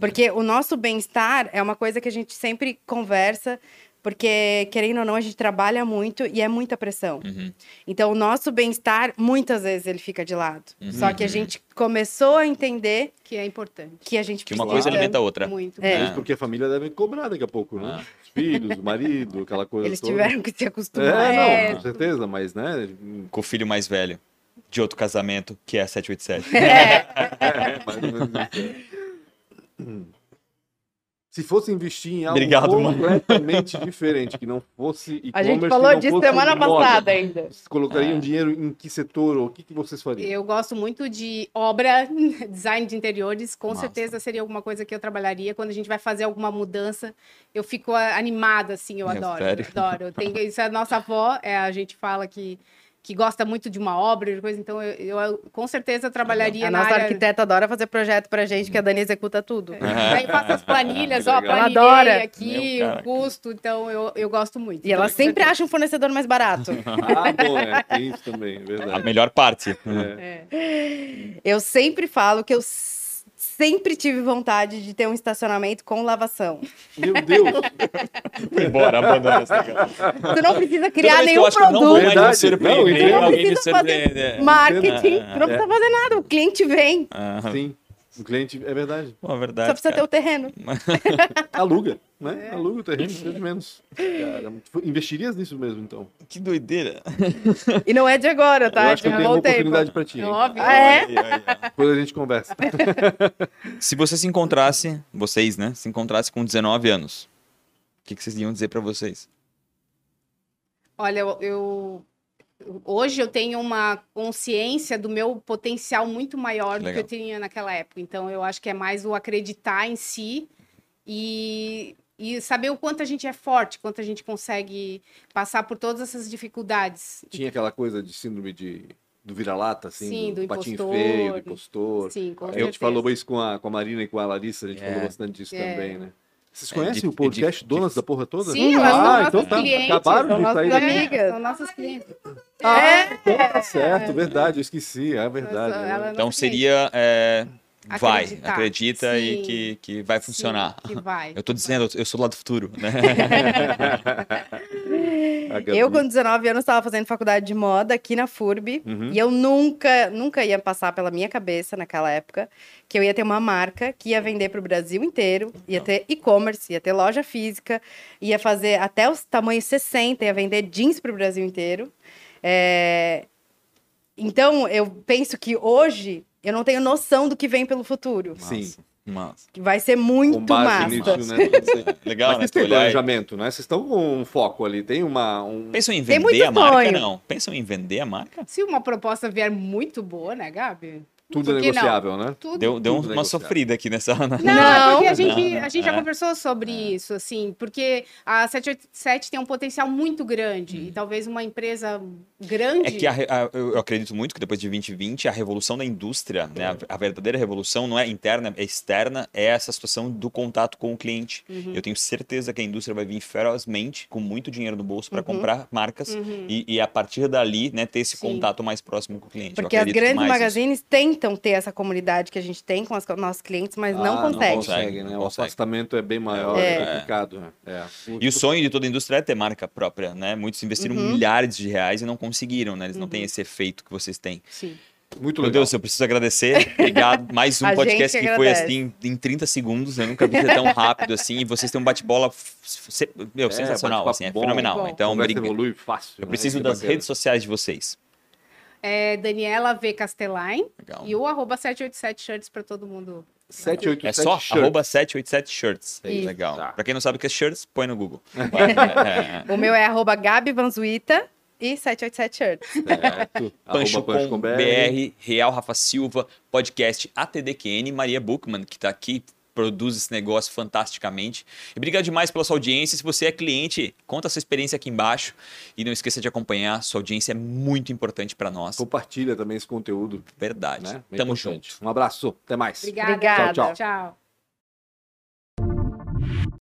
Porque o nosso bem-estar é uma coisa que a gente sempre conversa, porque, querendo ou não, a gente trabalha muito e é muita pressão. Uhum. Então, o nosso bem-estar, muitas vezes, ele fica de lado. Uhum. Só que a gente começou a entender Que é importante. que a gente Que uma coisa alimenta a outra. Muito. É. Mesmo porque a família deve cobrar daqui a pouco, né? Ah. Os filhos, o marido, aquela coisa Eles toda. tiveram que se É, acostumar. não, É. com certeza, mas, né? Com o filho mais velho de outro casamento, que é a 787. É, mais ou menos isso. Se fosse investir em algo Obrigado, mano. completamente diferente, que não fosse e A gente falou disso semana passada ainda. Vocês colocariam É. dinheiro em que setor ou o que, que vocês fariam? Eu gosto muito de obra, *laughs* design de interiores. Com Massa. certeza seria alguma coisa que eu trabalharia. Quando a gente vai fazer alguma mudança, eu fico animada, assim. Eu É, adoro. sério? Eu adoro. Eu tenho, isso é a nossa avó. É, a gente fala que, que gosta muito de uma obra, de coisa. Então, eu, eu, com certeza trabalharia A na nossa área... arquiteta adora fazer projeto pra gente, que a Dani executa tudo. Daí faço as planilhas, ó. Ela planilhei adora. aqui, Meu, o custo. Então, eu, eu gosto muito. E ela Então, sempre com acha um fornecedor mais barato. *laughs* Ah, bom, é, tem isso também, é A verdade. melhor parte. É. É. Eu sempre falo que eu sempre tive vontade de ter um estacionamento com lavação. Meu Deus, *laughs* Foi embora, abandona essa cara. Tu não precisa criar que eu nenhum que eu não produto, mais Verdade. me surpreender, Não, precisa fazer marketing, Ah, tu não precisa fazer nada, o cliente vem. Ah, sim. O cliente, é verdade. Pô, verdade. Só precisa ter cara. o terreno. *laughs* Aluga, né? Aluga o terreno, precisa de menos. Cara, investirias nisso mesmo, então. Que doideira. *laughs* E não é de agora, tá? Eu acho que eu tenho uma oportunidade pra ti. Óbvio. Ah, é? Depois a gente conversa. *laughs* Se você se encontrasse, vocês, né? Se encontrasse com 19 anos, o que, que vocês iam dizer pra vocês? Olha, eu, eu- hoje eu tenho uma consciência do meu potencial muito maior do Legal. que eu tinha naquela época. Então eu acho que é mais o acreditar em si e, e saber o quanto a gente é forte, quanto a gente consegue passar por todas essas dificuldades. Tinha aquela coisa de síndrome de, do vira-lata, assim, Sim, do patinho impostor. feio, do impostor. Sim, com A certeza. gente falou isso com a, com a Marina e com a Larissa, a gente É. falou bastante disso É. também, né? Vocês É, conhecem de- o podcast de- Donas de- da Porra Toda? Sim, elas são ah, então tá. clientes, Acabaram são de nossas sair daqui. amigas. São nossas clientes. Ah, então tá certo, verdade, eu esqueci, é verdade. Ela- Então seria. é, vai, acredita e Sim. que, que vai funcionar. Sim, que vai. *laughs* Eu tô dizendo, eu sou do futuro, né? *laughs* Eu, com 19 anos, estava fazendo faculdade de moda aqui na FURB. Uhum. E eu nunca, nunca ia passar pela minha cabeça naquela época que eu ia ter uma marca que ia vender para o Brasil inteiro, ia ter e-commerce, ia ter loja física, ia fazer até os tamanhos 60, ia vender jeans para o Brasil inteiro. É, Então, eu penso que hoje eu não tenho noção do que vem pelo futuro. Sim. Massa. Que vai ser Com muito base massa. nisso, né? *laughs* Legal, Mas né? e- planejamento, né? Vocês estão com um foco ali, tem uma... Um... Pensam em Tem vender muito a marca? sonho. Não. Pensam em vender a marca? Se uma proposta vier muito boa, né, Gabi? Tudo é que não? negociável, né? Tudo. Deu, deu Tudo uma negociável. sofrida aqui nessa. Não, Não. é porque a gente, Não, a gente já é. conversou sobre isso, assim, porque a 787 tem um potencial muito grande e talvez uma empresa grande. É que a a- eu acredito muito que depois de 2020, a revolução da indústria, né, a, a verdadeira revolução não é interna, é externa, é essa situação do contato com o cliente. Uhum. Eu tenho certeza que a indústria vai vir ferozmente, com muito dinheiro no bolso, para Uhum. comprar marcas Uhum. e, e a partir dali, né, ter esse Sim. contato mais próximo com o cliente. Porque as grandes mais nisso. Tentam ter essa comunidade que a gente tem com os nossos clientes, mas não Ah, consegue. consegue. né? não O consegue. afastamento é bem maior, É. é, complicado. né? É. E o sonho de toda a indústria é ter marca própria, né? Muitos investiram Uhum. milhares de reais e não conseguiram, né? Eles não têm esse efeito que vocês têm. Sim. Muito Meu legal. Deus, eu preciso agradecer. Obrigado. *laughs* Mais um podcast gente que foi assim em 30 segundos. Eu nunca vi ser tão rápido assim. E vocês têm um bate-bola meu, É, sensacional, bate-papo assim, é bom. fenomenal. Bom. Então, fácil. eu né? preciso é das bacana. redes sociais de vocês. É Daniela V. Castellain Legal. e o arroba 787 shirts para todo mundo. 787 É só shirt. arroba 787 shirts. Isso. Legal. Tá. Pra quem não sabe o que é shirts, põe no Google. *laughs* É. O meu é arroba Gabi Vanzuita e 787 Shirts. Certo. *laughs* Pancho Pancho com com BR, Real Rafa Silva, podcast ATDQN, Maria Buchmann, que está aqui, produz esse negócio fantasticamente. E obrigado demais pela sua audiência. Se você é cliente, conta a sua experiência aqui embaixo. E não esqueça de acompanhar, sua audiência é muito importante para nós. Compartilha também esse conteúdo. Verdade. Né? Bem Tamo importante. junto. Um abraço. Até mais. Obrigada. Obrigada. Tchau, tchau. Tchau.